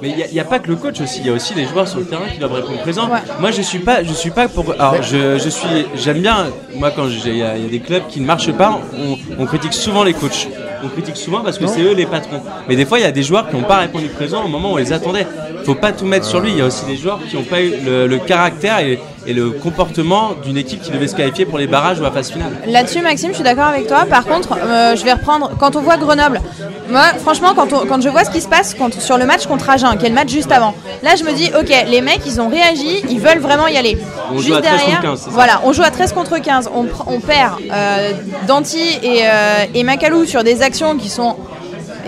Mais il n'y a, pas que le coach aussi, il y a aussi les joueurs sur le terrain qui doivent répondre présent. Moi, je suis pas, je suis pas pour. Alors, je, je suis, j'aime bien. Moi, quand j'ai- il y, a il y a des clubs qui ne marchent pas, on, on critique souvent les coachs. On critique souvent parce que c'est eux les patrons. Mais des fois, il y a des joueurs qui n'ont pas répondu présent au moment où on les attendait. Faut pas tout mettre sur lui. Il y a aussi des joueurs qui n'ont pas eu le, le caractère et, et le comportement d'une équipe qui devait se qualifier pour les barrages ou la phase finale. Là-dessus, Maxime, je suis d'accord avec toi. Par contre, euh, je vais reprendre. Quand on voit Grenoble, moi, franchement, quand, on- quand je vois ce qui se passe sur le match contre Agen, qui est le match juste avant, là, je me dis, ok, les mecs, ils ont réagi, ils veulent vraiment y aller. On juste joue à 13 contre derrière, 15, c'est ça voilà, on joue à 13 contre 15. On, perd euh, Danti et, euh, et Macalou sur des actions qui sont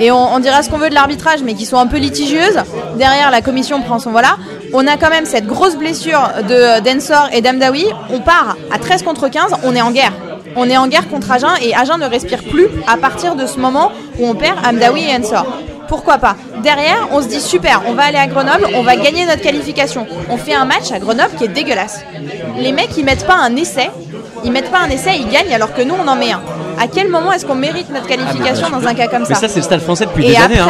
et on, dira ce qu'on veut de l'arbitrage, mais qui sont un peu litigieuses. Derrière, la commission prend son voilà. On a quand même cette grosse blessure de d'Ensor et d'Amdawi. On part à 13 contre 15, on est en guerre. On est en guerre contre Agen et Agen ne respire plus à partir de ce moment où on perd Amdawi et Ensor. Pourquoi pas? Derrière, on se dit super, on va aller à Grenoble, on va gagner notre qualification. On fait un match à Grenoble qui est dégueulasse. Les mecs, ils mettent pas un essai, ils mettent pas un essai, ils gagnent alors que nous, on en met un. À quel moment est-ce qu'on mérite notre qualification dans un cas comme ça Mais ça, c'est le stade français depuis Et des années. hein.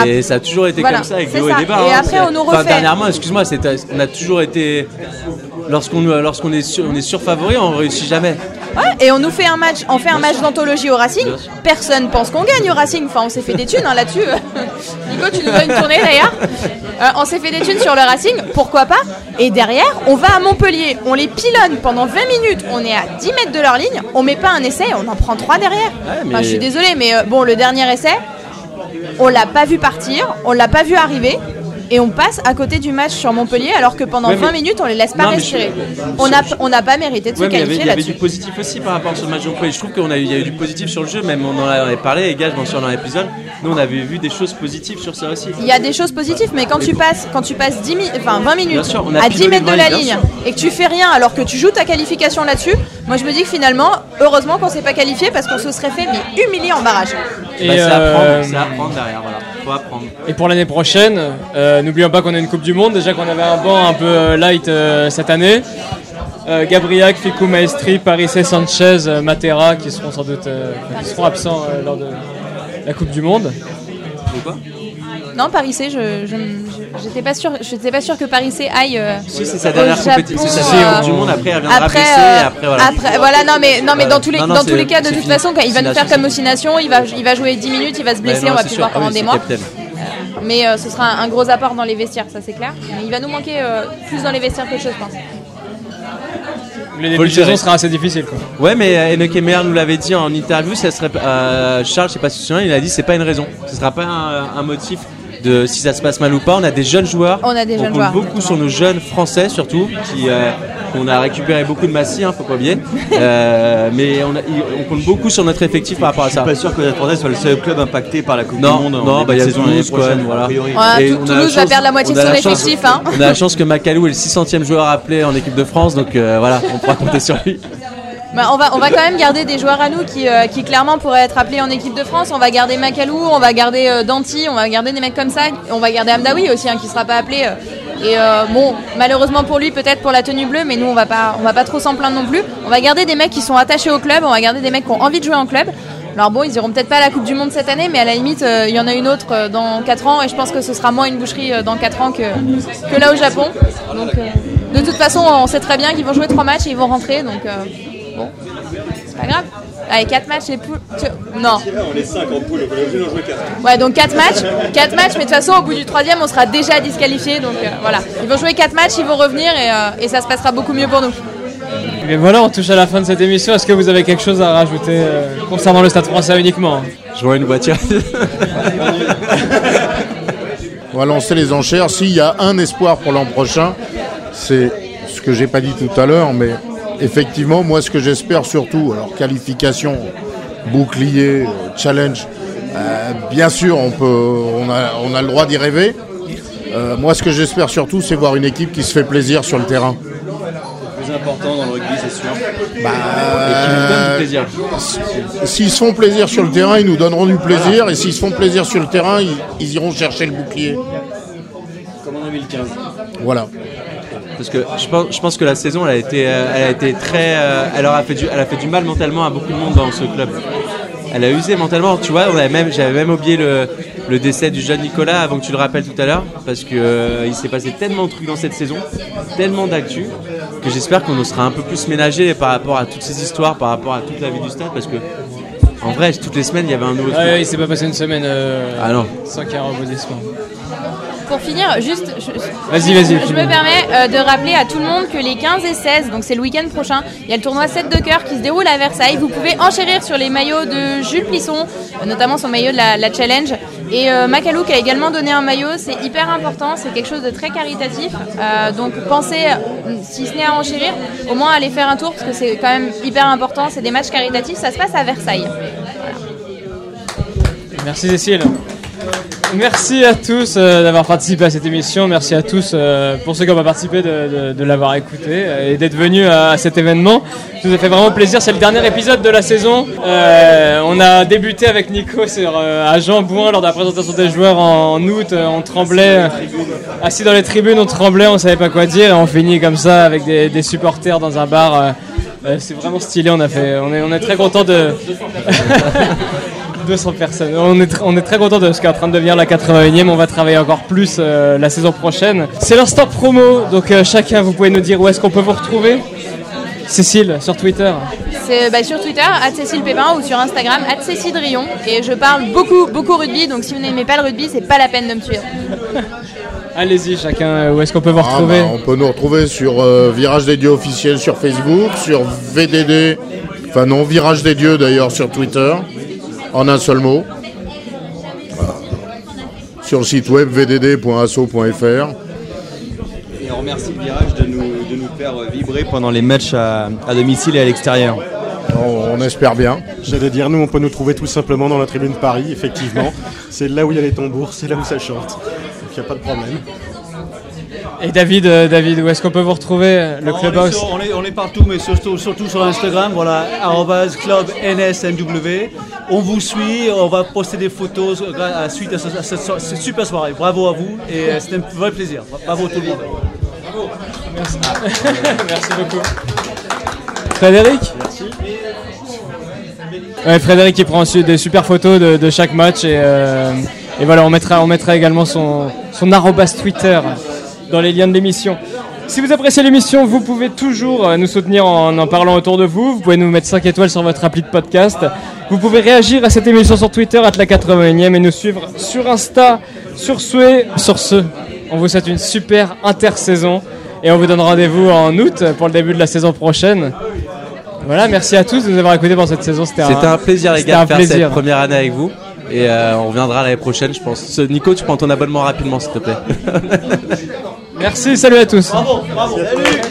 Ap- ça a toujours été Voilà, comme ça avec des hauts et ça. des bas. Et hein. après, on nous enfin, refait- dernièrement, excuse-moi, c'est- on a toujours été. Lorsqu'on lorsqu'on est, sur, on est on réussit jamais. Ouais, et on nous fait un match, on fait un match d'anthologie au Racing. Personne pense qu'on gagne au Racing. Enfin, on s'est fait des thunes hein, là-dessus. Nico, tu nous dois une tournée d'ailleurs. Euh, on s'est fait des thunes sur le Racing, pourquoi pas Et derrière, on va à Montpellier, on les pilonne pendant 20 minutes. On est à 10 mètres de leur ligne, on met pas un essai, on en prend 3 derrière. mais- Enfin, je suis désolée, mais euh, bon, le dernier essai, on l'a pas vu partir, on l'a pas vu arriver. Et on passe à côté du match sur Montpellier alors que pendant Ouais, mais- 20 minutes on les laisse pas Non, respirer. je- On n'a on n'a pas mérité de Ouais, se qualifier il y avait là-dessus. du positif aussi par rapport à ce match de Montpellier. Je trouve qu'il y a eu du positif sur le jeu, même on en avait parlé, les gars, je m'en souviens dans l'épisode. Nous, on avait vu des choses positives sur ça aussi. Il y a des choses positives, mais quand tu passes, quand tu passes 10 mi- enfin 20 minutes sûr, a à 10 pilonné mètres de la ligne et que tu fais rien alors que tu joues ta qualification là-dessus, moi je me dis que finalement, heureusement qu'on s'est pas qualifié parce qu'on se serait fait mais humilier en barrage. Et, Bah, c'est euh, apprendre, apprendre derrière, voilà. Faut apprendre. Et pour l'année prochaine, euh, n'oublions pas qu'on a une Coupe du Monde. Déjà qu'on avait un banc un peu euh, light euh, cette année. Euh, Gabriac, Ficou Maestri, Paris Sanchez, euh, Matera qui seront sans doute euh, qui seront absents euh, lors de la Coupe du Monde. Pourquoi Non, Paris C, je, j'étais pas sûr, j'étais pas sûr que Paris C aille. euh, Si, c'est sa dernière compétition, c'est sa euh, du Monde, après elle viendra après, euh, après voilà. après, voilà, non mais non mais dans tous les Non, non, dans tous les cas de toute fini. façon quand il va nous faire comme c'est Ostination, il va il va jouer 10 minutes, il va se blesser, non, on va plus voir Ah oui, pendant des mois. capitaine. Mais euh, ce sera un, un gros apport dans les vestiaires, ça c'est clair. Mais il va nous manquer euh, plus dans les vestiaires que je pense. Le début de saison sera assez difficile. Quoi. Ouais, mais euh, Enoch Emer nous l'avait dit en interview, ça serait euh, Charles, je sais pas si tu te souviens, il a dit c'est pas une raison, ce sera pas un, un motif de si ça se passe mal ou pas. On a des jeunes joueurs, On a des jeunes compte joueurs, beaucoup sur nos jeunes français surtout, qui euh, on a récupéré beaucoup de Massy, hein, faut pas oublier. Euh, mais on, a- on compte beaucoup sur notre effectif par rapport à Je ça. suis pas sûr que la Française soit le seul club impacté par la Coupe Non, du Monde. en non, bah, il y a Toulouse, Cohen, voilà. a Et Toulouse va perdre la moitié de son effectif, hein. On a la chance que Macalou est le 600e joueur appelé en équipe de France, donc euh, voilà, on pourra compter sur lui. Bah, on, va, quand même garder des joueurs à nous qui, euh, qui clairement pourraient être appelés en équipe de France. On va garder Macalou, on va garder euh, Danti, on va garder des mecs comme ça. On va garder Amdawi aussi, hein, qui sera pas appelé. euh. Et bon, malheureusement pour lui, peut-être pour la tenue bleue, mais nous on va pas, va pas trop s'en plaindre non plus. On va garder des mecs qui sont attachés au club, on va garder des mecs qui ont envie de jouer en club. Alors bon, ils iront peut-être pas à la Coupe du Monde cette année, mais à la limite, il y en a une autre dans 4 ans, et je pense que ce sera moins une boucherie dans 4 ans que, là au Japon. De toute façon, on sait très bien qu'ils vont jouer 3 matchs et ils vont rentrer, donc pas grave. Allez, 4 matchs, les poules. tu- Non. On est 5 en poule, on est obligé d'en jouer 4. Ouais, donc 4 matchs, 4 matchs, mais de toute façon, au bout du troisième, on sera déjà disqualifié. Donc euh, voilà, ils vont jouer 4 matchs, ils vont revenir et, euh, et ça se passera beaucoup mieux pour nous. Et voilà, on touche à la fin de cette émission. Est-ce que vous avez quelque chose à rajouter euh, concernant le Stade français uniquement Je vois une voiture. On va lancer les enchères. S'il y a un espoir pour l'an prochain, c'est ce que j'ai pas dit tout à l'heure, mais effectivement, moi, ce que j'espère surtout, alors qualification, bouclier, euh, challenge, euh, bien sûr, on peut, on a, on a le droit d'y rêver. Euh, moi, ce que j'espère surtout, c'est voir une équipe qui se fait plaisir sur le terrain. Plus important dans le rugby, c'est sûr. Bah, Et qui nous donne du plaisir. S'ils se font plaisir sur le terrain, ils nous donneront du plaisir. Et s'ils se font plaisir sur le terrain, ils, ils iront chercher le bouclier. Comme en 2015. Voilà. Parce que je pense, je pense que la saison, elle a été, euh, elle a été très, euh, elle a fait du, elle a fait du mal mentalement à beaucoup de monde dans ce club. Elle a usé mentalement. Tu vois, on avait même, j'avais même oublié le, le décès du jeune Nicolas avant que tu le rappelles tout à l'heure, parce que euh, il s'est passé tellement de trucs dans cette saison, tellement d'actu, que j'espère qu'on sera un peu plus ménagé par rapport à toutes ces histoires, par rapport à toute la vie du stade, parce que en vrai, toutes les semaines, il y avait un nouveau Ah truc. ouais, il s'est pas passé une semaine euh, Ah non. sans qu'il y ait un rebondissement. Pour finir, juste, je, Vas-y, vas-y, je me permets euh, de rappeler à tout le monde que les 15 et 16, donc c'est le week-end prochain, il y a le tournoi 7 de cœur qui se déroule à Versailles. Vous pouvez enchérir sur les maillots de Jules Plisson, euh, notamment son maillot de la, la Challenge. Et euh, Macalou qui a également donné un maillot, c'est hyper important, c'est quelque chose de très caritatif. Euh, donc pensez, si ce n'est à enchérir, au moins à aller faire un tour parce que c'est quand même hyper important. C'est des matchs caritatifs, ça se passe à Versailles. Merci Cécile. Merci à tous euh, d'avoir participé à cette émission. Merci à tous euh, pour ceux qui pas participé de, l'avoir écouté euh, et d'être venus à, cet événement. Ça nous a fait vraiment plaisir. C'est le dernier épisode de la saison. On a débuté avec Nico sur, à Jean Bouin lors de la présentation des joueurs en, août. On tremblait, assis dans les tribunes, on tremblait, on savait pas quoi dire. On finit comme ça avec des, supporters dans un bar. c'est vraiment stylé. On a fait, est, on est très content de. 200 personnes. On est, on est très content de ce qu'est en train de devenir la 81e. On va travailler encore plus euh, la saison prochaine. C'est l'instant promo, donc euh, chacun, vous pouvez nous dire où est-ce qu'on peut vous retrouver. Cécile, sur Twitter. C'est bah, sur Twitter, Cécile Pépin, ou sur Instagram, Cécile Drion. Et je parle beaucoup, beaucoup rugby, donc si vous n'aimez pas le rugby, c'est pas la peine de me suivre. Allez-y, chacun, euh, où est-ce qu'on peut vous Ah, retrouver bah, on peut nous retrouver sur euh, Virage des Dieux officiel sur Facebook, sur VDD, enfin non, Virage des Dieux d'ailleurs sur Twitter, en un seul mot. Voilà. Sur le site web vdd.asso.fr. Et on remercie le virage de nous, de nous faire vibrer pendant les matchs à, à domicile et à l'extérieur. On, on espère bien. J'allais dire, nous, on peut nous trouver tout simplement dans la tribune Paris, effectivement. c'est là où il y a les tambours, c'est là où ça chante. Donc il n'y a pas de problème. Et David, euh, David, où est-ce qu'on peut vous retrouver euh, Le clubhouse on, est, on est partout, mais surtout, surtout sur Instagram, voilà, arrobase club NSNW. On vous suit, on va poster des photos gra- à- suite à, ce- à cette, super soirée. Bravo à vous et euh, c'était un vrai plaisir. Bravo tout le monde. Merci beaucoup. Frédéric? Ouais, Frédéric qui prend des super photos de, de chaque match et, euh, et voilà on mettra, on mettra également son, son arrobas Twitter dans les liens de l'émission. Si vous appréciez l'émission, vous pouvez toujours euh, nous soutenir en en parlant autour de vous. Vous pouvez nous mettre 5 étoiles sur votre appli de podcast. Vous pouvez réagir à cette émission sur Twitter, at la 81e, et nous suivre sur Insta, sur Sway. Sur ce, on vous souhaite une super intersaison et on vous donne rendez-vous en août pour le début de la saison prochaine. Voilà, merci à tous de nous avoir écoutés pendant cette saison. C'était C'était un plaisir les c'était gars un de faire plaisir. cette première année avec vous. Et euh, on reviendra l'année prochaine, je pense. Ce- Nico, tu prends ton abonnement rapidement, s'il te plaît. Merci, salut à tous. Bravo, bravo. Salut.